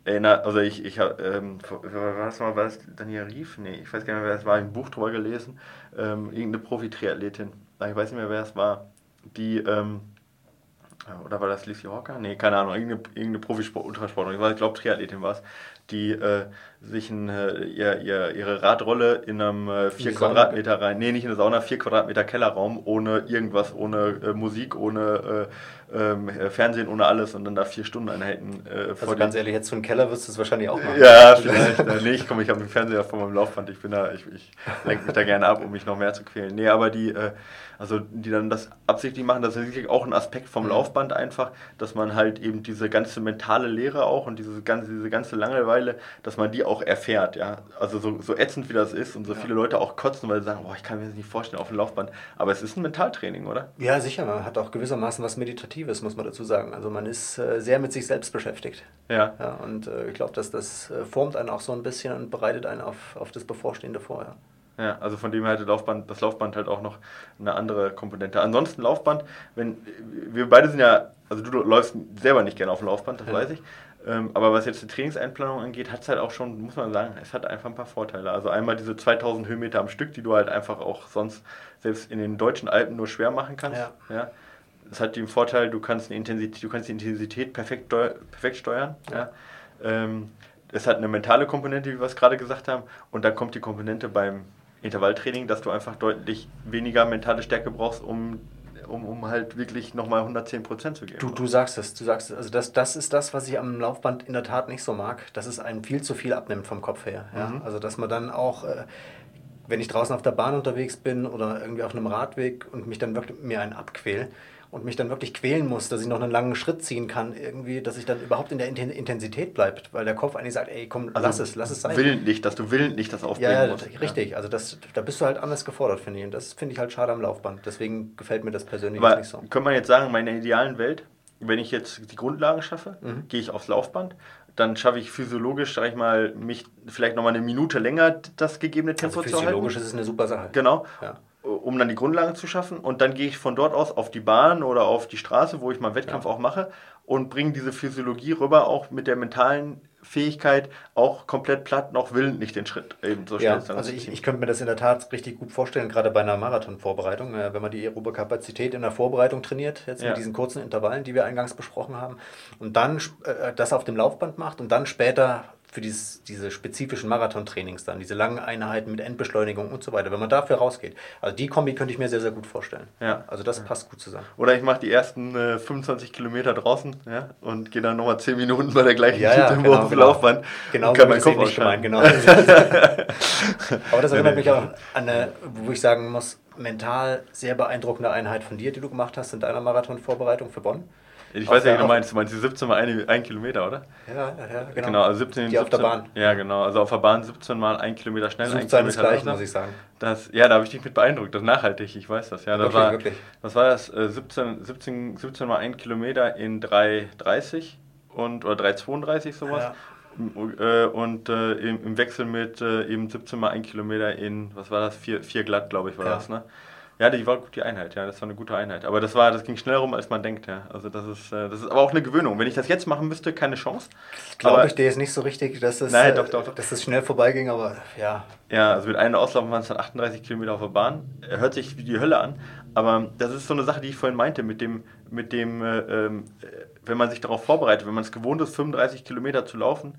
erinnere, also ich, ich habe, ähm, was mal, war das Daniel Rief? Nee, ich weiß gar nicht mehr, wer es war, ein Buch drüber gelesen, ähm, irgendeine Profi-Triathletin, ich weiß nicht mehr, wer es war, die, ähm, oder war das Lizzie Hawker? Nee, keine Ahnung, irgendeine, irgendeine Profi-Ultrasportlerin, ich glaube Triathletin war es, die äh, sich in, äh, ihr, ihr, ihre Radrolle in einem äh, 4 Quadratmeter rein, nee, nicht in der Sauna, 4 Quadratmeter Kellerraum, ohne irgendwas, ohne äh, Musik, ohne äh, ähm, äh, Fernsehen, ohne alles und dann da vier Stunden einhalten. Äh, also ganz ehrlich, jetzt so einen Keller wirst du es wahrscheinlich auch machen. Ja, vielleicht. nee, ich komme, ich habe den Fernseher vor meinem Laufband, ich bin da, ich, ich lenke mich da gerne ab, um mich noch mehr zu quälen. Nee, aber die, also die dann das absichtlich machen, das ist wirklich auch ein Aspekt vom mhm. Laufband einfach, dass man halt eben diese ganze mentale Lehre auch und diese ganze, diese ganze Langeweile, dass man die auch erfährt, ja. Also so, so ätzend wie das ist und so ja. viele Leute auch kotzen, weil sie sagen, boah, ich kann mir das nicht vorstellen auf dem Laufband. Aber es ist ein Mentaltraining, oder? Ja, sicher. Man hat auch gewissermaßen was Meditatives, muss man dazu sagen. Also man ist äh, sehr mit sich selbst beschäftigt. Ja. ja und äh, ich glaube, dass das äh, formt einen auch so ein bisschen und bereitet einen auf, auf das Bevorstehende vor, ja. Ja, also von dem her hatte Laufband, das Laufband halt auch noch eine andere Komponente. Ansonsten Laufband, wenn wir beide sind ja, also du läufst selber nicht gerne auf dem Laufband, das ja. weiß ich. Ähm, aber was jetzt die Trainingseinplanung angeht, hat es halt auch schon, muss man sagen, es hat einfach ein paar Vorteile. Also einmal diese 2000 Höhenmeter am Stück, die du halt einfach auch sonst selbst in den deutschen Alpen nur schwer machen kannst. Ja. ja. Das hat den Vorteil, du kannst, eine Intensität, du kannst die Intensität perfekt, perfekt steuern. Ja. ja. Ähm, es hat eine mentale Komponente, wie wir es gerade gesagt haben, und dann kommt die Komponente beim Intervalltraining, dass du einfach deutlich weniger mentale Stärke brauchst, um, um, um halt wirklich nochmal 110 Prozent zu geben. Du, du sagst es, du sagst es. Also das, das ist das, was ich am Laufband in der Tat nicht so mag, dass es einem viel zu viel abnimmt vom Kopf her. Ja? Mhm. Also dass man dann auch, äh, wenn ich draußen auf der Bahn unterwegs bin oder irgendwie auf einem Radweg und mich dann wirklich mir einen abquäle, und mich dann wirklich quälen muss, dass ich noch einen langen Schritt ziehen kann, irgendwie, dass ich dann überhaupt in der Intensität bleibt, weil der Kopf eigentlich sagt, ey, komm, also lass es, lass es sein. Willentlich, dass du willentlich das aufbringen ja, musst. Richtig, also das, da bist du halt anders gefordert, finde ich. Und das finde ich halt schade am Laufband. Deswegen gefällt mir das persönlich Aber nicht so. Können wir jetzt sagen, in meiner idealen Welt, wenn ich jetzt die Grundlagen schaffe, mhm. gehe ich aufs Laufband, dann schaffe ich physiologisch, sag ich mal, mich vielleicht nochmal eine Minute länger das gegebene Tempo also zu halten. Physiologisch ist es eine super Sache. Genau. Ja um dann die Grundlagen zu schaffen. Und dann gehe ich von dort aus auf die Bahn oder auf die Straße, wo ich meinen Wettkampf ja. auch mache, und bringe diese Physiologie rüber, auch mit der mentalen Fähigkeit, auch komplett platt, noch willentlich den Schritt eben so schnell ja, Also ich, ich könnte mir das in der Tat richtig gut vorstellen, gerade bei einer Marathonvorbereitung, äh, wenn man die aerobe Kapazität in der Vorbereitung trainiert, jetzt ja. mit diesen kurzen Intervallen, die wir eingangs besprochen haben, und dann äh, das auf dem Laufband macht und dann später für dieses, diese spezifischen Marathontrainings dann, diese langen Einheiten mit Endbeschleunigung und so weiter, wenn man dafür rausgeht. Also die Kombi könnte ich mir sehr, sehr gut vorstellen. Ja. Also das passt gut zusammen. Oder ich mache die ersten äh, 25 Kilometer draußen ja, und gehe dann nochmal 10 Minuten bei der gleichen ja, ja, genau, auf genau. Laufbahn. Genau, kann mein Kopf nicht gemeint, genau. Aber das erinnert mich auch an eine, wo ich sagen muss, mental sehr beeindruckende Einheit von dir, die du gemacht hast in deiner Marathonvorbereitung für Bonn. Ich weiß ja, wie du meinst. Du meinst die 17 mal ein, ein Kilometer, oder? Ja, ja, genau. genau also 17, die 17, auf der Bahn. Ja, genau. Also auf der Bahn 17 mal ein Kilometer schnell, Sucht ein Kilometer langsam. muss ich sagen. Das, ja, da habe ich dich mit beeindruckt. Das ist nachhaltig, ich weiß das. Ja, das wirklich, war, wirklich. Was war das? 17, 17, 17 mal ein Kilometer in 3,30 und, oder 3,32 sowas. Ja. Äh, und äh, im, Wechsel mit äh, eben 17 mal ein Kilometer in, was war das? 4, 4 glatt, glaube ich, war ja. das, ne? Ja, die war gut, die Einheit, ja, das war eine gute Einheit. Aber das war, das ging schneller rum, als man denkt, ja. Also das ist, äh, das ist aber auch eine Gewöhnung. Wenn ich das jetzt machen müsste, keine Chance. Glaube ich dir jetzt nicht so richtig, dass es, nein, doch, doch, doch. dass es schnell vorbeiging, aber ja. Ja, also mit einem Auslauf waren es dann 38 Kilometer auf der Bahn. Hört sich wie die Hölle an. Aber das ist so eine Sache, die ich vorhin meinte, mit dem, mit dem, äh, äh, wenn man sich darauf vorbereitet, wenn man es gewohnt ist, 35 Kilometer zu laufen,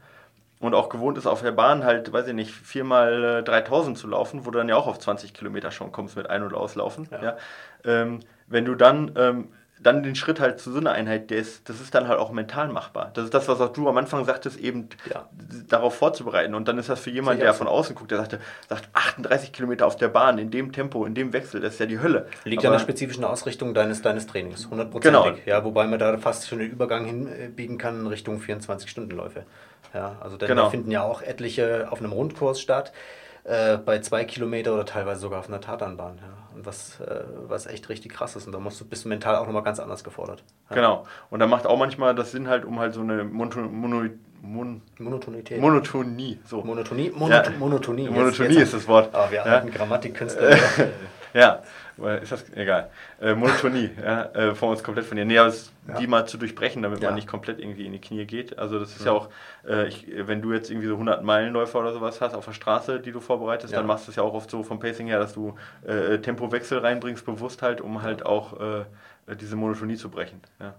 und auch gewohnt ist, auf der Bahn halt, weiß ich nicht, viermal äh, 3000 zu laufen, wo du dann ja auch auf 20 Kilometer schon kommst mit Ein- und Auslaufen. Ja. ja. Ähm, wenn du dann, ähm, dann den Schritt halt zu so einer Einheit, der ist, das ist dann halt auch mental machbar. Das ist das, was auch du am Anfang sagtest, eben ja. darauf vorzubereiten. Und dann ist das für jemanden, der von außen guckt, der sagte, sagt 38 Kilometer auf der Bahn, in dem Tempo, in dem Wechsel, das ist ja die Hölle. Liegt ja an der spezifischen Ausrichtung deines, deines Trainings, 100%. Genau. Ja, wobei man da fast schon den Übergang hinbiegen kann Richtung 24-Stunden-Läufe. Ja, also denn genau. da finden ja auch etliche auf einem Rundkurs statt. äh, bei zwei Kilometer oder teilweise sogar auf einer Tatanbahn. Ja. Und was, äh, was echt richtig krass ist. Und da musst du, bist du mental auch nochmal ganz anders gefordert. Ja. Genau. Und da macht auch manchmal das Sinn halt, um halt so eine Mono, Mono, Mon Monotonität. Monotonie. So. Monotonie? Monot Ja. Monotonie. Monotonie Jetzt- ist das Wort. Ah, wir Ja. alten Grammatikkünstler. Ja, äh, ist das egal. Äh, Monotonie, ja, äh, vor uns komplett von dir. Nee, aber es, Ja. die mal zu durchbrechen, damit Ja. man nicht komplett irgendwie in die Knie geht. Also das ist ja, auch, äh, ich, wenn du jetzt irgendwie so 100 Meilenläufer oder sowas hast auf der Straße, die du vorbereitest, Ja. dann machst du es ja auch oft so vom Pacing her, dass du äh, Tempowechsel reinbringst, bewusst halt, um halt auch äh, diese Monotonie zu brechen. Ja.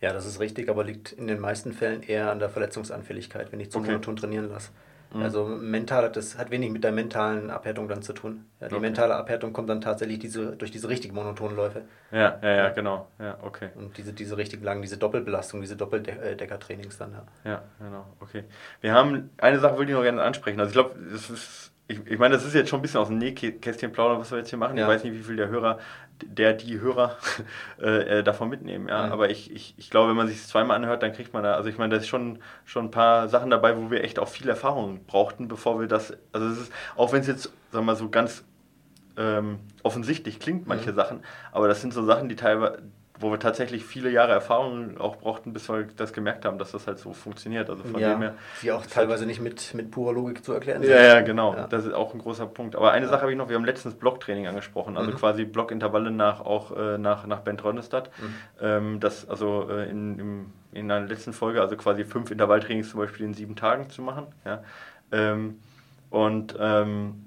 Ja, das ist richtig, aber liegt in den meisten Fällen eher an der Verletzungsanfälligkeit, wenn ich zu Okay. monoton trainieren lasse. Mhm. Also mental, das hat wenig mit der mentalen Abhärtung dann zu tun. Ja, die Okay. mentale Abhärtung kommt dann tatsächlich diese, durch diese richtig monotonen Läufe Ja, ja, ja, genau. Ja, okay. und diese, diese richtig langen, diese Doppelbelastung, diese Doppeldeckertrainings dann. Ja. Ja, genau, okay. Wir haben, eine Sache würde ich noch gerne ansprechen. Also ich glaube, das ist, ich, ich meine, das ist jetzt schon ein bisschen aus dem Nähkästchen plaudern, was wir jetzt hier machen. Ich Ja. weiß nicht, wie viel der Hörer, der, die Hörer äh, äh, davon mitnehmen, ja. Mhm. Aber ich, ich, ich glaube, wenn man sich es zweimal anhört, dann kriegt man da, also ich meine, da ist schon, schon ein paar Sachen dabei, wo wir echt auch viel Erfahrung brauchten, bevor wir das, also es ist, auch wenn es jetzt, sagen wir mal, so ganz ähm, offensichtlich klingt, manche Mhm. Sachen, aber das sind so Sachen, die teilweise, wo wir tatsächlich viele Jahre Erfahrung auch brauchten, bis wir das gemerkt haben, dass das halt so funktioniert. Also von ja, dem her. die auch ist teilweise nicht mit, mit purer Logik zu erklären Ja, ja, genau. Ja. Das ist auch ein großer Punkt. Aber eine Sache habe ich noch, wir haben letztens Blocktraining angesprochen, also Mhm. quasi Blockintervalle nach auch äh, nach, nach Bent Rönnestadt. Mhm. Ähm, das also äh, in, im, in einer letzten Folge, also quasi fünf Intervalltrainings zum Beispiel in sieben Tagen zu machen. Ja. Ähm, und ähm,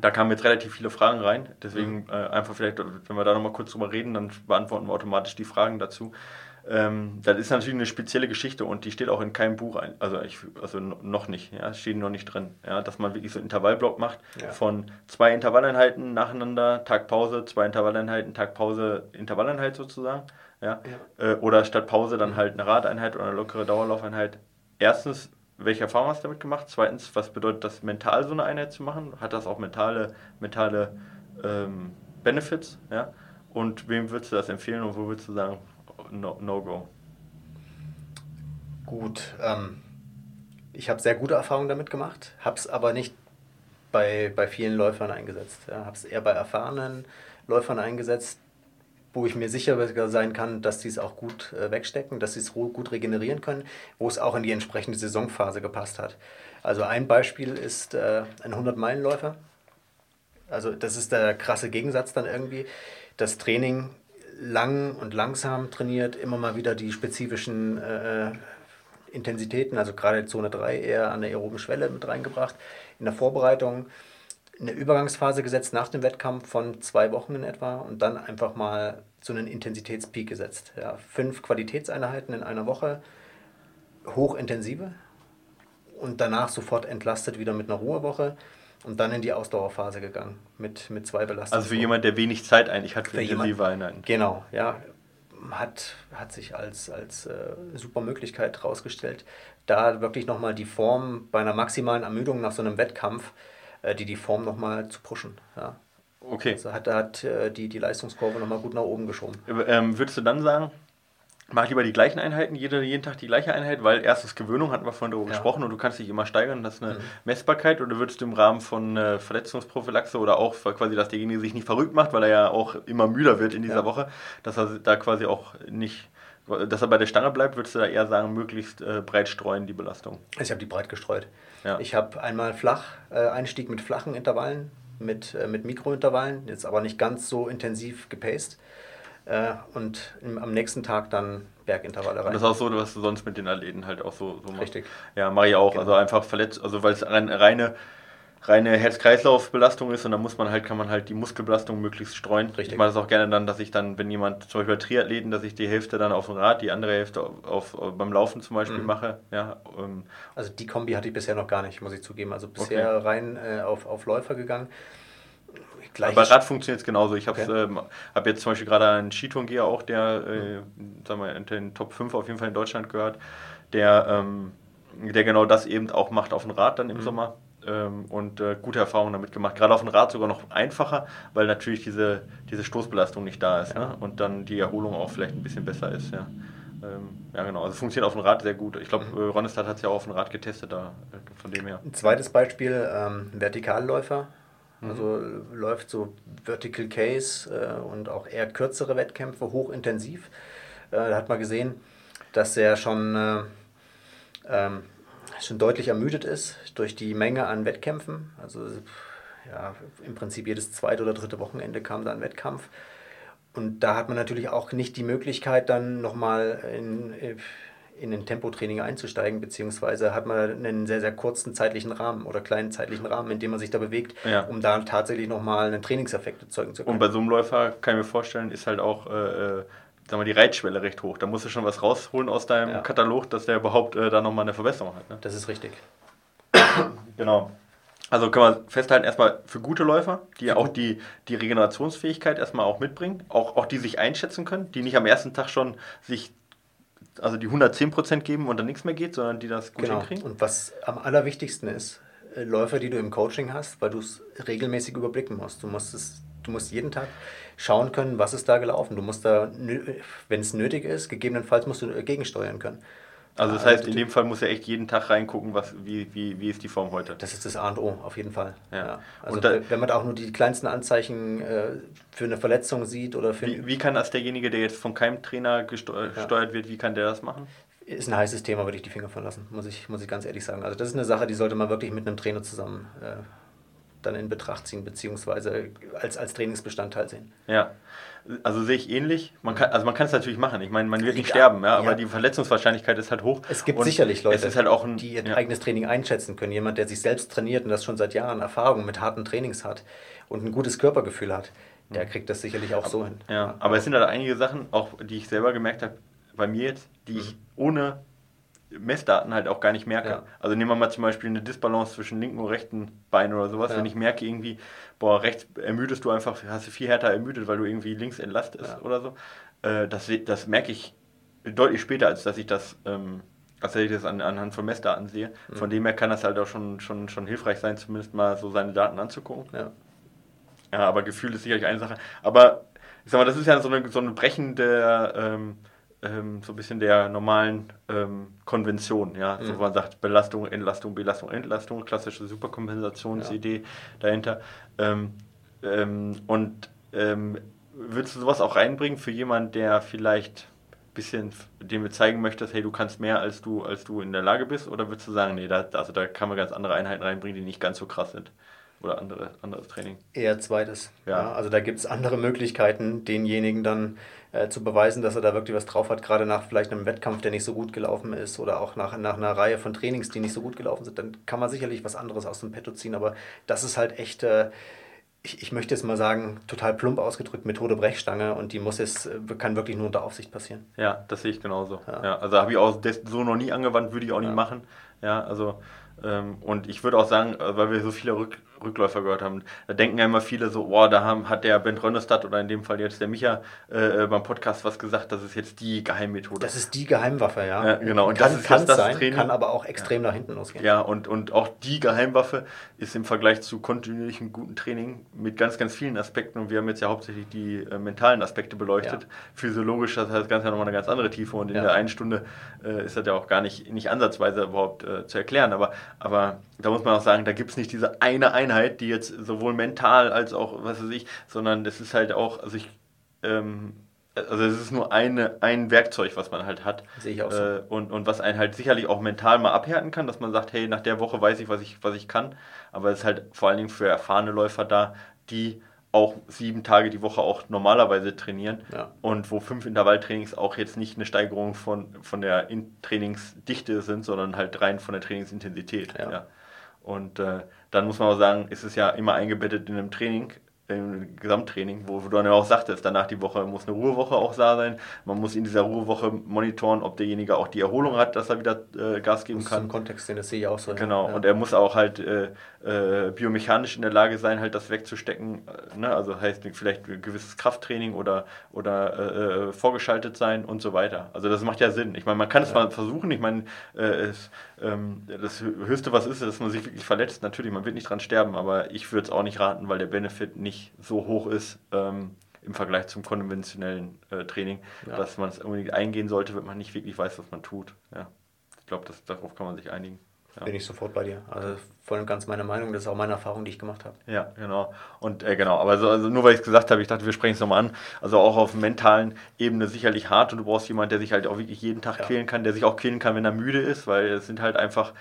da kamen jetzt relativ viele Fragen rein. Deswegen Mhm. äh, einfach vielleicht, wenn wir da nochmal kurz drüber reden, dann beantworten wir automatisch die Fragen dazu. Ähm, das ist natürlich eine spezielle Geschichte und die steht auch in keinem Buch ein. Also, ich, also no- noch nicht, ja, es steht noch nicht drin. Ja, dass man wirklich so einen Intervallblock macht Ja. von zwei Intervalleinheiten nacheinander, Tag Pause, zwei Intervalleinheiten, Tag Pause, Intervalleinheit sozusagen. Ja. Äh, oder statt Pause dann halt eine Radeinheit oder eine lockere Dauerlaufeinheit. Erstens, welche Erfahrung hast du damit gemacht? Zweitens, was bedeutet das mental, so eine Einheit zu machen? Hat das auch mentale, mentale ähm, Benefits? Ja? Und wem würdest du das empfehlen und wo würdest du sagen, no, no go? Gut, ähm, ich habe sehr gute Erfahrungen damit gemacht, habe es aber nicht bei, bei vielen Läufern eingesetzt. Ja, habe es eher bei erfahrenen Läufern eingesetzt, wo ich mir sicher sein kann, dass sie es auch gut äh, wegstecken, dass sie es gut regenerieren können, wo es auch in die entsprechende Saisonphase gepasst hat. Also ein Beispiel ist äh, ein 100-Meilen-Läufer. Also das ist der krasse Gegensatz dann irgendwie. Das Training lang und langsam trainiert, immer mal wieder die spezifischen äh, Intensitäten, also gerade Zone 3 eher an der aeroben Schwelle mit reingebracht. In der Vorbereitung eine Übergangsphase gesetzt nach dem Wettkampf von zwei Wochen in etwa und dann einfach mal so einen Intensitätspeak gesetzt. Ja, fünf Qualitätseinheiten in einer Woche, hochintensive und danach sofort entlastet wieder mit einer Ruhewoche und dann in die Ausdauerphase gegangen mit, mit zwei Belastungen. Also für jemand, der wenig Zeit eigentlich hat für, Für intensive Einheiten. Genau, ja. Hat, hat sich als, als äh, super Möglichkeit herausgestellt, da wirklich nochmal die Form bei einer maximalen Ermüdung nach so einem Wettkampf, äh, die die Form nochmal zu pushen. Ja. Okay. Also hat, hat äh, die, die Leistungskurve nochmal gut nach oben geschoben. Ähm, würdest du dann sagen, mach lieber die gleichen Einheiten, jede, jeden Tag die gleiche Einheit, weil erstens Gewöhnung, hatten wir vorhin darüber Ja. gesprochen und du kannst dich immer steigern, das ist eine Mhm. Messbarkeit oder würdest du im Rahmen von äh, Verletzungsprophylaxe oder auch quasi, dass derjenige sich nicht verrückt macht, weil er ja auch immer müder wird in dieser Ja. Woche, dass er da quasi auch nicht, dass er bei der Stange bleibt, würdest du da eher sagen, möglichst äh, breit streuen die Belastung. Ich habe die breit gestreut. Ja. Ich habe einmal flach, äh, Einstieg mit flachen Intervallen, mit, äh, mit Mikrointervallen, jetzt aber nicht ganz so intensiv gepaced. Äh, und im, am nächsten Tag dann Bergintervalle Und rein. das ist auch so, was du sonst mit den Athleten halt auch so, so machst. Richtig. Ja, mache ich auch. Genau. Also einfach verletzt, also weil es rein, reine, reine Herz-Kreislauf-Belastung ist und dann muss man halt, kann man halt die Muskelbelastung möglichst streuen. Richtig. Ich mache das auch gerne dann, dass ich dann, wenn jemand, zum Beispiel bei Triathleten, dass ich die Hälfte dann auf dem Rad, die andere Hälfte auf, auf, beim Laufen zum Beispiel Mhm. mache. Ja, ähm, Also die Kombi hatte ich bisher noch gar nicht, muss ich zugeben. Also bisher rein äh, auf, auf Läufer gegangen. aber bei Rad funktioniert es genauso. Ich habe Okay. ähm, hab jetzt zum Beispiel gerade einen Skitourengeher auch, der, äh, sagen wir, in den Top 5 auf jeden Fall in Deutschland gehört, der, ähm, der genau das eben auch macht auf dem Rad dann im Mhm. Sommer. Ähm, und äh, gute Erfahrungen damit gemacht. Gerade auf dem Rad sogar noch einfacher, weil natürlich diese, diese Stoßbelastung nicht da ist Ja. ne? und dann die Erholung auch vielleicht ein bisschen besser ist. Ja. ähm, ja, genau. Also funktioniert auf dem Rad sehr gut. Ich glaube, mhm. Ronestad hat es ja auch auf dem Rad getestet, da, äh, von dem her. Ein zweites Beispiel, ähm, Vertikalläufer. Mhm. Also läuft so Vertical Case äh, und auch eher kürzere Wettkämpfe, hochintensiv. Äh, da hat man gesehen, dass er schon, äh, ähm, schon deutlich ermüdet ist durch die Menge an Wettkämpfen. Also ja, im Prinzip jedes zweite oder dritte Wochenende kam da ein Wettkampf. Und da hat man natürlich auch nicht die Möglichkeit, dann nochmal in, in ein Tempotraining einzusteigen, beziehungsweise hat man einen sehr, sehr kurzen zeitlichen Rahmen oder kleinen zeitlichen Rahmen, in dem man sich da bewegt, ja. um da tatsächlich nochmal einen Trainingseffekt erzeugen zu können. Und bei so einem Läufer, kann ich mir vorstellen, ist halt auch äh, äh sag mal, die Reitschwelle recht hoch. Da musst du schon was rausholen aus deinem ja. Katalog, dass der überhaupt äh, da nochmal eine Verbesserung hat. Ne? Das ist richtig. genau. Also kann man festhalten, erstmal für gute Läufer, die auch die, die Regenerationsfähigkeit erstmal auch mitbringen, auch, auch die sich einschätzen können, die nicht am ersten Tag schon sich, also die 110% geben und dann nichts mehr geht, sondern die das gut genau. hinkriegen. Und was am allerwichtigsten ist, äh, Läufer, die du im Coaching hast, weil du es regelmäßig überblicken musst. Du musst es, du musst jeden Tag schauen können, was ist da gelaufen. Du musst da, wenn es nötig ist, gegebenenfalls musst du gegensteuern können. Also das heißt, in dem Fall muss er echt jeden Tag reingucken, was, wie, wie, wie ist die Form heute. Das ist das A und O, auf jeden Fall. Ja. ja. Also da, wenn man da auch nur die kleinsten Anzeichen äh, für eine Verletzung sieht oder für... Wie, wie kann das derjenige, der jetzt von keinem Trainer gesteuert ja. wird, wie kann der das machen? Ist ein heißes Thema, würde ich die Finger von lassen, muss ich, muss ich ganz ehrlich sagen. Also das ist eine Sache, die sollte man wirklich mit einem Trainer zusammen äh, dann in Betracht ziehen, beziehungsweise als, als Trainingsbestandteil sehen. Ja, also sehe ich ähnlich. Man kann, also man kann es natürlich machen. Ich meine, man wird nicht sterben, ja, aber die Verletzungswahrscheinlichkeit ist halt hoch. Es gibt sicherlich Leute, halt ein, die ihr ja. eigenes Training einschätzen können. Jemand, der sich selbst trainiert und das schon seit Jahren Erfahrung mit harten Trainings hat und ein gutes Körpergefühl hat, der hm. kriegt das sicherlich auch aber, so hin. Ja, aber es sind halt einige Sachen, auch die ich selber gemerkt habe, bei mir jetzt, die mhm. ich ohne Messdaten halt auch gar nicht merke. Ja. Also nehmen wir mal zum Beispiel eine Disbalance zwischen linken und rechten Bein oder sowas. Ja. Wenn ich merke irgendwie, boah, rechts ermüdest du einfach, hast du viel härter ermüdet, weil du irgendwie links entlastest ja. oder so. Äh, das, das merke ich deutlich später, als dass ich das, ähm, als dass ich das an, anhand von Messdaten sehe. Mhm. Von dem her kann das halt auch schon, schon, schon hilfreich sein, zumindest mal so seine Daten anzugucken. Ja. Ja, aber Gefühl ist sicherlich eine Sache. Aber ich sag mal, das ist ja so eine, so eine brechende ähm, ähm, so ein bisschen der normalen ähm, Konvention, ja. Mhm. So man sagt Belastung, Entlastung, Belastung, Entlastung, klassische Superkompensationsidee ja. dahinter. Ähm, ähm und ähm, würdest du sowas auch reinbringen für jemanden, der vielleicht ein bisschen dem wir zeigen möchtest, hey, du kannst mehr als du, als du in der Lage bist, oder würdest du sagen, nee, da, also da kann man ganz andere Einheiten reinbringen, die nicht ganz so krass sind? Oder andere, anderes Training? Eher zweites. Ja. ja also da gibt es andere Möglichkeiten, denjenigen dann äh, zu beweisen, dass er da wirklich was drauf hat, gerade nach vielleicht einem Wettkampf, der nicht so gut gelaufen ist oder auch nach, nach einer Reihe von Trainings, die nicht so gut gelaufen sind, dann kann man sicherlich was anderes aus dem Petto ziehen. Aber das ist halt echt, äh, ich, ich möchte jetzt mal sagen, total plump ausgedrückt, Methode Brechstange und die muss es, äh, kann wirklich nur unter Aufsicht passieren. Ja, das sehe ich genauso. Ja. ja also habe ich auch so noch nie angewandt, würde ich auch ja. nie machen. Ja, also ähm, und ich würde auch sagen, äh, weil wir so viele Rück Rückläufer gehört haben, da denken ja immer viele so, oh, da haben, hat der Ben Rönnestadt oder in dem Fall jetzt der Micha äh, äh, beim Podcast was gesagt, das ist jetzt die Geheimmethode. Das ist die Geheimwaffe, ja. ja genau, und kann, das ist kann das sein, Training. kann aber auch extrem ja. nach hinten losgehen. Ja, und, und auch die Geheimwaffe ist im Vergleich zu kontinuierlichem guten Training mit ganz, ganz vielen Aspekten und wir haben jetzt ja hauptsächlich die äh, mentalen Aspekte beleuchtet. Ja. Physiologisch, das heißt, das Ganze ja nochmal eine ganz andere Tiefe und in der einen Stunde äh, ist das ja auch gar nicht, nicht ansatzweise überhaupt äh, zu erklären, aber, aber da muss man auch sagen, da gibt es nicht diese eine Einheit, die jetzt sowohl mental als auch, was weiß ich, sondern es ist halt auch, also ich, ähm, also es ist nur eine, ein Werkzeug, was man halt hat. Sehe ich auch so. Äh, und, und was einen halt sicherlich auch mental mal abhärten kann, dass man sagt, hey, nach der Woche weiß ich, was ich, was ich kann. Aber es ist halt vor allen Dingen für erfahrene Läufer da, die auch sieben Tage die Woche auch normalerweise trainieren ja. und wo fünf Intervalltrainings auch jetzt nicht eine Steigerung von, von der Trainingsdichte sind, sondern halt rein von der Trainingsintensität. Ja. ja. Und äh, dann muss man auch sagen, ist es ja immer eingebettet in einem Training im Gesamttraining, wo, du dann ja auch sagtest, danach die Woche muss eine Ruhewoche auch da sein. Man muss in dieser Ruhewoche monitoren, ob derjenige auch die Erholung hat, dass er wieder äh, Gas geben das kann. Im Kontext, den das sehe ich auch so. Genau, ja. und er muss auch halt äh, äh, biomechanisch in der Lage sein, halt das wegzustecken. Äh, ne? Also heißt vielleicht ein gewisses Krafttraining oder, oder äh, äh, vorgeschaltet sein und so weiter. Also das macht ja Sinn. Ich meine, man kann es ja. mal versuchen. Ich meine, ähm, das Höchste, was ist, ist, dass man sich wirklich verletzt. Natürlich, man wird nicht dran sterben, aber ich würde es auch nicht raten, weil der Benefit nicht nicht so hoch ist, ähm, im Vergleich zum konventionellen äh, Training, ja. dass man es unbedingt eingehen sollte, wenn man nicht wirklich weiß, was man tut. Ja. Ich glaube, darauf kann man sich einigen. Ja. Bin ich sofort bei dir. Also voll und ganz meine Meinung, das ist auch meine Erfahrung, die ich gemacht habe. Ja, genau. Und äh, genau, aber so, also nur weil ich es gesagt habe, ich dachte, wir sprechen es nochmal an. Also auch auf mentalen Ebene sicherlich hart und du brauchst jemanden, der sich halt auch wirklich jeden Tag ja. quälen kann, der sich auch quälen kann, wenn er müde ist, weil es sind halt einfach,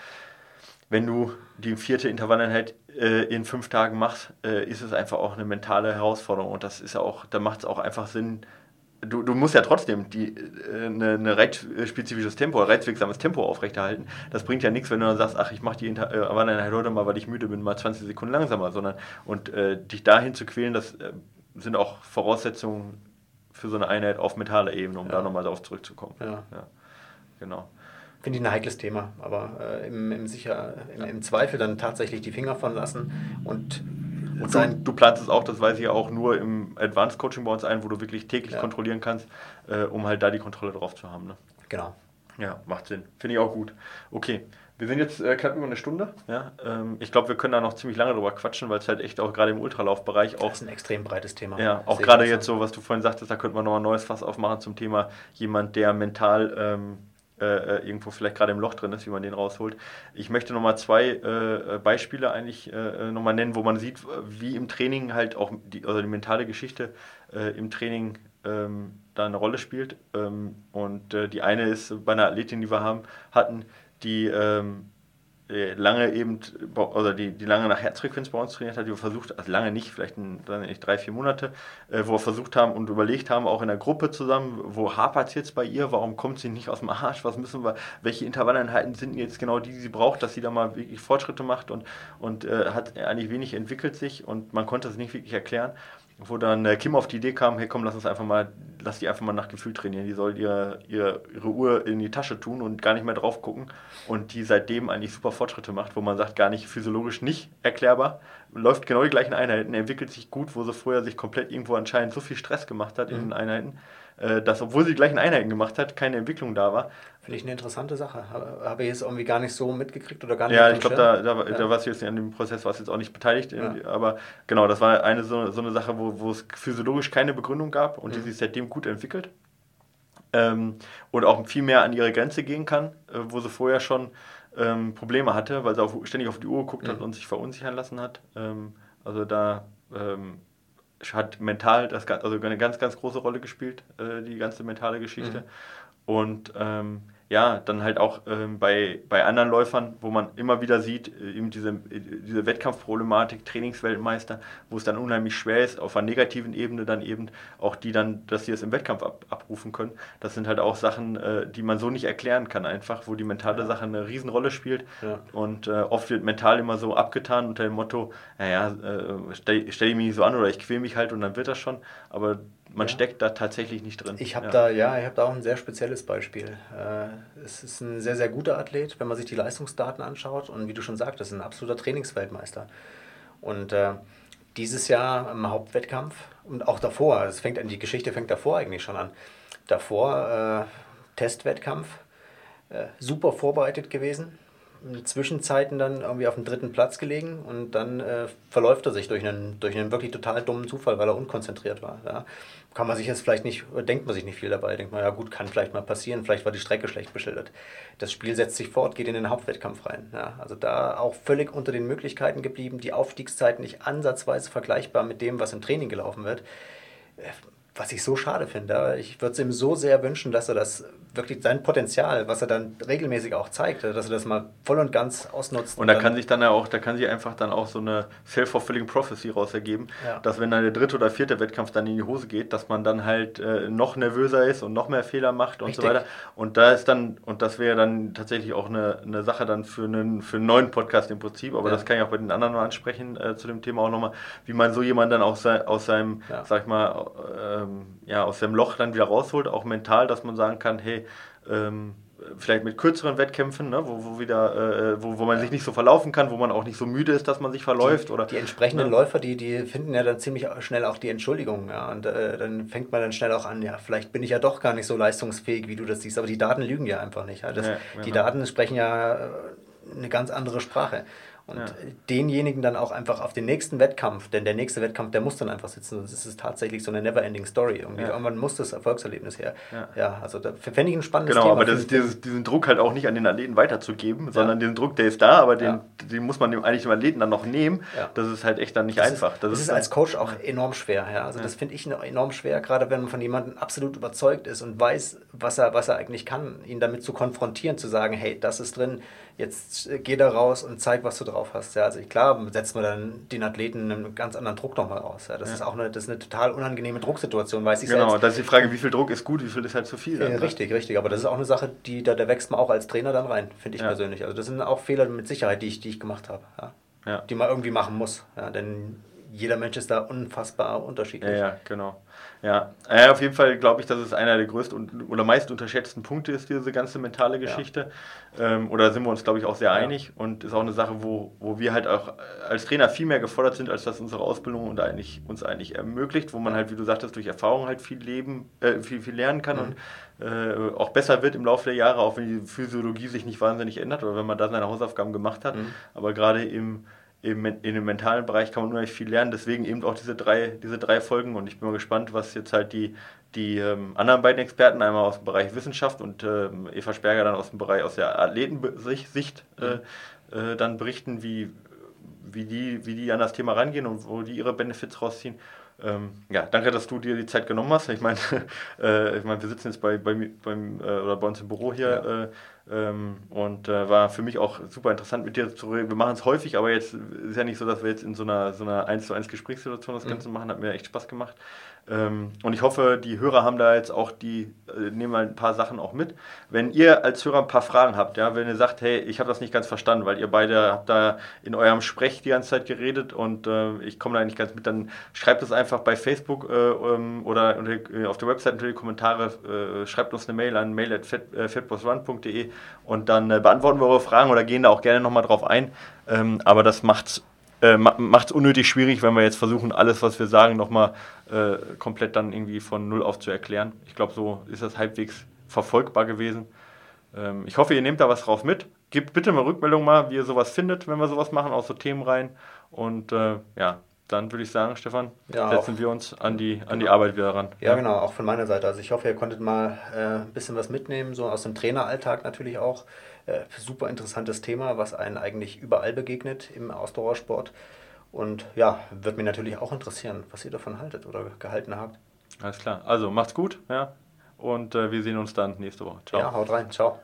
wenn du die vierte Intervalleinheit äh, in fünf Tagen machst, äh, ist es einfach auch eine mentale Herausforderung und das ist ja auch, da macht es auch einfach Sinn, du, du musst ja trotzdem die, äh, eine, eine reitspezifisches Tempo, ein reizwirksames Tempo aufrechterhalten. Das bringt ja nichts, wenn du dann sagst, ach, ich mache die äh, Wandern heute mal, weil ich müde bin, mal 20 Sekunden langsamer, sondern und äh, dich dahin zu quälen, das äh, sind auch Voraussetzungen für so eine Einheit auf mentaler Ebene, um ja. da nochmal darauf zurückzukommen. Ja. ja. Genau. Finde ich ein heikles Thema, aber äh, im, im, sicher, im, im Zweifel dann tatsächlich die Finger von lassen und und du, du, planst es auch, das weiß ich ja auch, nur im Advanced Coaching bei uns ein, wo du wirklich täglich ja. kontrollieren kannst, äh, um halt da die Kontrolle drauf zu haben. Ne? Genau. Ja, macht Sinn. Finde ich auch gut. Okay. Wir sind jetzt äh, knapp über eine Stunde. Ja? Ähm, ich glaube, wir können da noch ziemlich lange drüber quatschen, weil es halt echt auch gerade im Ultralaufbereich auch. Das ist ein extrem breites Thema. Ja, auch gerade jetzt so, was du vorhin sagtest, da könnte man noch ein neues Fass aufmachen zum Thema jemand, der mental ähm, äh, äh, irgendwo vielleicht gerade im Loch drin ist, wie man den rausholt. Ich möchte nochmal zwei äh, Beispiele eigentlich äh, nochmal nennen, wo man sieht, wie im Training halt auch die, also die mentale Geschichte äh, im Training ähm, da eine Rolle spielt. Ähm, und äh, die eine ist bei einer Athletin, die wir haben, hatten, die ähm, äh, lange eben, oder die, die lange nach Herzfrequenz bei uns trainiert hat, die wir versucht, also lange nicht, vielleicht in, nicht drei, vier Monate, äh, wo wir versucht haben und überlegt haben, auch in der Gruppe zusammen, wo hapert es jetzt bei ihr, warum kommt sie nicht aus dem Arsch, was müssen wir, welche Intervalleinheiten sind jetzt genau die, die sie braucht, dass sie da mal wirklich Fortschritte macht und, und äh, hat eigentlich wenig entwickelt sich und man konnte es nicht wirklich erklären wo dann äh, Kim auf die Idee kam, hey komm, lass uns einfach mal, lass die einfach mal nach Gefühl trainieren. Die soll ihre, ihre, ihre Uhr in die Tasche tun und gar nicht mehr drauf gucken. Und die seitdem eigentlich super Fortschritte macht, wo man sagt, gar nicht physiologisch nicht erklärbar, läuft genau die gleichen Einheiten, entwickelt sich gut, wo sie vorher sich komplett irgendwo anscheinend so viel Stress gemacht hat in den mhm. Einheiten, äh, dass obwohl sie die gleichen Einheiten gemacht hat, keine Entwicklung da war. Finde ich eine interessante Sache. Habe ich jetzt irgendwie gar nicht so mitgekriegt oder gar nicht Ja, ich glaube, da, da, ja. da warst du jetzt an dem Prozess warst jetzt auch nicht beteiligt. Ja. Aber genau, das war eine so, so eine Sache, wo, wo es physiologisch keine Begründung gab und mhm. die sich seitdem gut entwickelt. Ähm, und auch viel mehr an ihre Grenze gehen kann, äh, wo sie vorher schon ähm, Probleme hatte, weil sie auf, ständig auf die Uhr geguckt mhm. hat und sich verunsichern lassen hat. Ähm, also da ähm, hat mental das, also eine ganz, ganz große Rolle gespielt, äh, die ganze mentale Geschichte. Mhm. Und ähm, ja, dann halt auch ähm, bei, bei anderen Läufern, wo man immer wieder sieht, äh, eben diese, äh, diese Wettkampfproblematik, Trainingsweltmeister, wo es dann unheimlich schwer ist, auf einer negativen Ebene dann eben auch die dann, dass sie es im Wettkampf ab, abrufen können. Das sind halt auch Sachen, äh, die man so nicht erklären kann einfach, wo die mentale. Sache eine Riesenrolle spielt. Ja. Und äh, oft wird mental immer so abgetan unter dem Motto, naja, äh, stell, stell ich mich nicht so an oder ich quäle mich halt und dann wird das schon. Aber man ja. steckt da tatsächlich nicht drin. Ich habe ja. da, ja, ich habe da auch ein sehr spezielles Beispiel. Äh, es ist ein sehr, sehr guter Athlet, wenn man sich die Leistungsdaten anschaut und wie du schon sagtest, ein absoluter Trainingsweltmeister. Und äh, dieses Jahr im Hauptwettkampf und auch davor, es fängt an, die Geschichte fängt davor eigentlich schon an. Davor äh, Testwettkampf, äh, super vorbereitet gewesen, in Zwischenzeiten dann irgendwie auf dem dritten Platz gelegen und dann äh, verläuft er sich durch einen, durch einen wirklich total dummen Zufall, weil er unkonzentriert war. Ja. Kann man sich jetzt vielleicht nicht, denkt man sich nicht viel dabei, denkt man, ja gut, kann vielleicht mal passieren, vielleicht war die Strecke schlecht beschildert. Das Spiel setzt sich fort, geht in den Hauptwettkampf rein. Ja. Also da auch völlig unter den Möglichkeiten geblieben, die Aufstiegszeit nicht ansatzweise vergleichbar mit dem, was im Training gelaufen wird äh, was ich so schade finde. Ich würde es ihm so sehr wünschen, dass er das wirklich sein Potenzial, was er dann regelmäßig auch zeigt, dass er das mal voll und ganz ausnutzt. Und da kann sich dann ja auch, da kann sich einfach dann auch so eine self-fulfilling prophecy raus ergeben, ja. dass wenn dann der dritte oder vierte Wettkampf dann in die Hose geht, dass man dann halt äh, noch nervöser ist und noch mehr Fehler macht und Richtig. so weiter. Und da ist dann, und das wäre dann tatsächlich auch eine, eine Sache dann für einen, für einen neuen Podcast im Prinzip, aber ja. das kann ich auch bei den anderen mal ansprechen, äh, zu dem Thema auch nochmal, wie man so jemanden dann auch sei, aus seinem, ja. sag ich mal, ähm, ja, aus dem Loch dann wieder rausholt, auch mental, dass man sagen kann, hey, ähm, vielleicht mit kürzeren Wettkämpfen, ne, wo, wo, wieder, äh, wo, wo man sich nicht so verlaufen kann, wo man auch nicht so müde ist, dass man sich verläuft. Die, oder, die entsprechenden ne? Läufer, die, die finden ja dann ziemlich schnell auch die Entschuldigung. Ja, und äh, dann fängt man dann schnell auch an, ja, vielleicht bin ich ja doch gar nicht so leistungsfähig, wie du das siehst. Aber die Daten lügen ja einfach nicht. Ja. Das, ja, genau. Die Daten sprechen ja äh, eine ganz andere Sprache. Und ja. denjenigen dann auch einfach auf den nächsten Wettkampf, denn der nächste Wettkampf, der muss dann einfach sitzen, sonst ist es tatsächlich so eine never-ending Story. Irgendwie. Ja. Irgendwann muss das Erfolgserlebnis her. Ja, ja also da fände ich ein spannendes genau, Thema. Genau, aber das, dieses, diesen Druck halt auch nicht an den Athleten weiterzugeben, sondern diesen Druck, der ist da, aber den, den muss man dem, eigentlich dem Athleten dann noch nehmen. Das ist halt echt dann nicht das einfach. Ist, das, das ist, als Coach auch enorm schwer. Ja. Also das finde ich enorm schwer, gerade wenn man von jemandem absolut überzeugt ist und weiß, was er, was er eigentlich kann, ihn damit zu konfrontieren, zu sagen, hey, das ist drin, jetzt geh da raus und zeig, was du drauf hast. Ja, also klar, setzt man dann den Athleten einen ganz anderen Druck nochmal aus. Ja, das ja. ist auch eine, das ist eine total unangenehme Drucksituation, weiß ich Genau, selbst. das ist die Frage, wie viel Druck ist gut, wie viel ist halt zu viel. Dann, ne? richtig, richtig. Aber das ist auch eine Sache, die da, da wächst man auch als Trainer dann rein, finde ich ja. persönlich. Also das sind auch Fehler mit Sicherheit, die ich, die ich gemacht habe. Ja. Die man irgendwie machen muss. Ja, denn jeder Mensch ist da unfassbar unterschiedlich. Ja, ja genau. Ja, ja auf jeden Fall glaube ich, dass es einer der größten oder meist unterschätzten Punkte ist, diese ganze mentale Geschichte. Ja. Ähm, oder sind wir uns, glaube ich, auch sehr ja. einig und ist auch eine Sache, wo, wo wir halt auch als Trainer viel mehr gefordert sind, als das unsere Ausbildung und eigentlich, uns eigentlich ermöglicht, wo man halt, wie du sagtest, durch Erfahrung halt viel leben, äh, viel, viel lernen kann mhm. und äh, auch besser wird im Laufe der Jahre, auch wenn die Physiologie sich nicht wahnsinnig ändert oder wenn man da seine Hausaufgaben gemacht hat. Mhm. Aber gerade im eben in dem mentalen Bereich kann man unheimlich viel lernen. Deswegen eben auch diese drei, diese drei Folgen. Und ich bin mal gespannt, was jetzt halt die, die ähm, anderen beiden Experten, einmal aus dem Bereich Wissenschaft und ähm, Eva Sperger dann aus dem Bereich aus der Athletensicht äh, äh, dann berichten, wie, wie, die, wie die an das Thema rangehen und wo die ihre Benefits rausziehen. Ähm, ja, danke, dass du dir die Zeit genommen hast. Ich meine, äh, ich mein, wir sitzen jetzt bei, bei, beim, äh, oder bei uns im Büro hier. Ja äh, ähm, und äh, war für mich auch super interessant mit dir zu reden. Wir machen es häufig, aber jetzt ist ja nicht so, dass wir jetzt in so einer, so einer 1 zu 1 Gesprächssituation das Ganze mhm. machen. Hat mir echt Spaß gemacht. Ähm, und ich hoffe, die Hörer haben da jetzt auch die, äh, nehmen mal ein paar Sachen auch mit. Wenn ihr als Hörer ein paar Fragen habt, ja, wenn ihr sagt, hey, ich habe das nicht ganz verstanden, weil ihr beide habt da in eurem Sprech die ganze Zeit geredet und äh, ich komme da nicht ganz mit, dann schreibt es einfach bei Facebook äh, ähm, oder äh, auf der Website unter die Kommentare, äh, schreibt uns eine Mail an mail.fatbossrun.de und dann äh, beantworten wir eure Fragen oder gehen da auch gerne nochmal drauf ein. Ähm, aber das macht äh, macht es unnötig schwierig, wenn wir jetzt versuchen, alles, was wir sagen, nochmal äh, komplett dann irgendwie von Null auf zu erklären. Ich glaube, so ist das halbwegs verfolgbar gewesen. Ähm, ich hoffe, ihr nehmt da was drauf mit. Gebt bitte mal Rückmeldung mal, wie ihr sowas findet, wenn wir sowas machen, auch so Themen rein. Und äh, ja, dann würde ich sagen, Stefan, ja, setzen wir uns an die, an die Arbeit wieder ran. Ja, ja, genau, auch von meiner Seite. Also ich hoffe, ihr konntet mal äh, ein bisschen was mitnehmen, so aus dem Traineralltag natürlich auch. Äh, super interessantes Thema, was einen eigentlich überall begegnet im Ausdauersport. Und ja, wird mir natürlich auch interessieren, was ihr davon haltet oder gehalten habt. Alles klar. Also macht's gut, ja. Und äh, wir sehen uns dann nächste Woche. Ciao. Ja, haut rein. Ciao.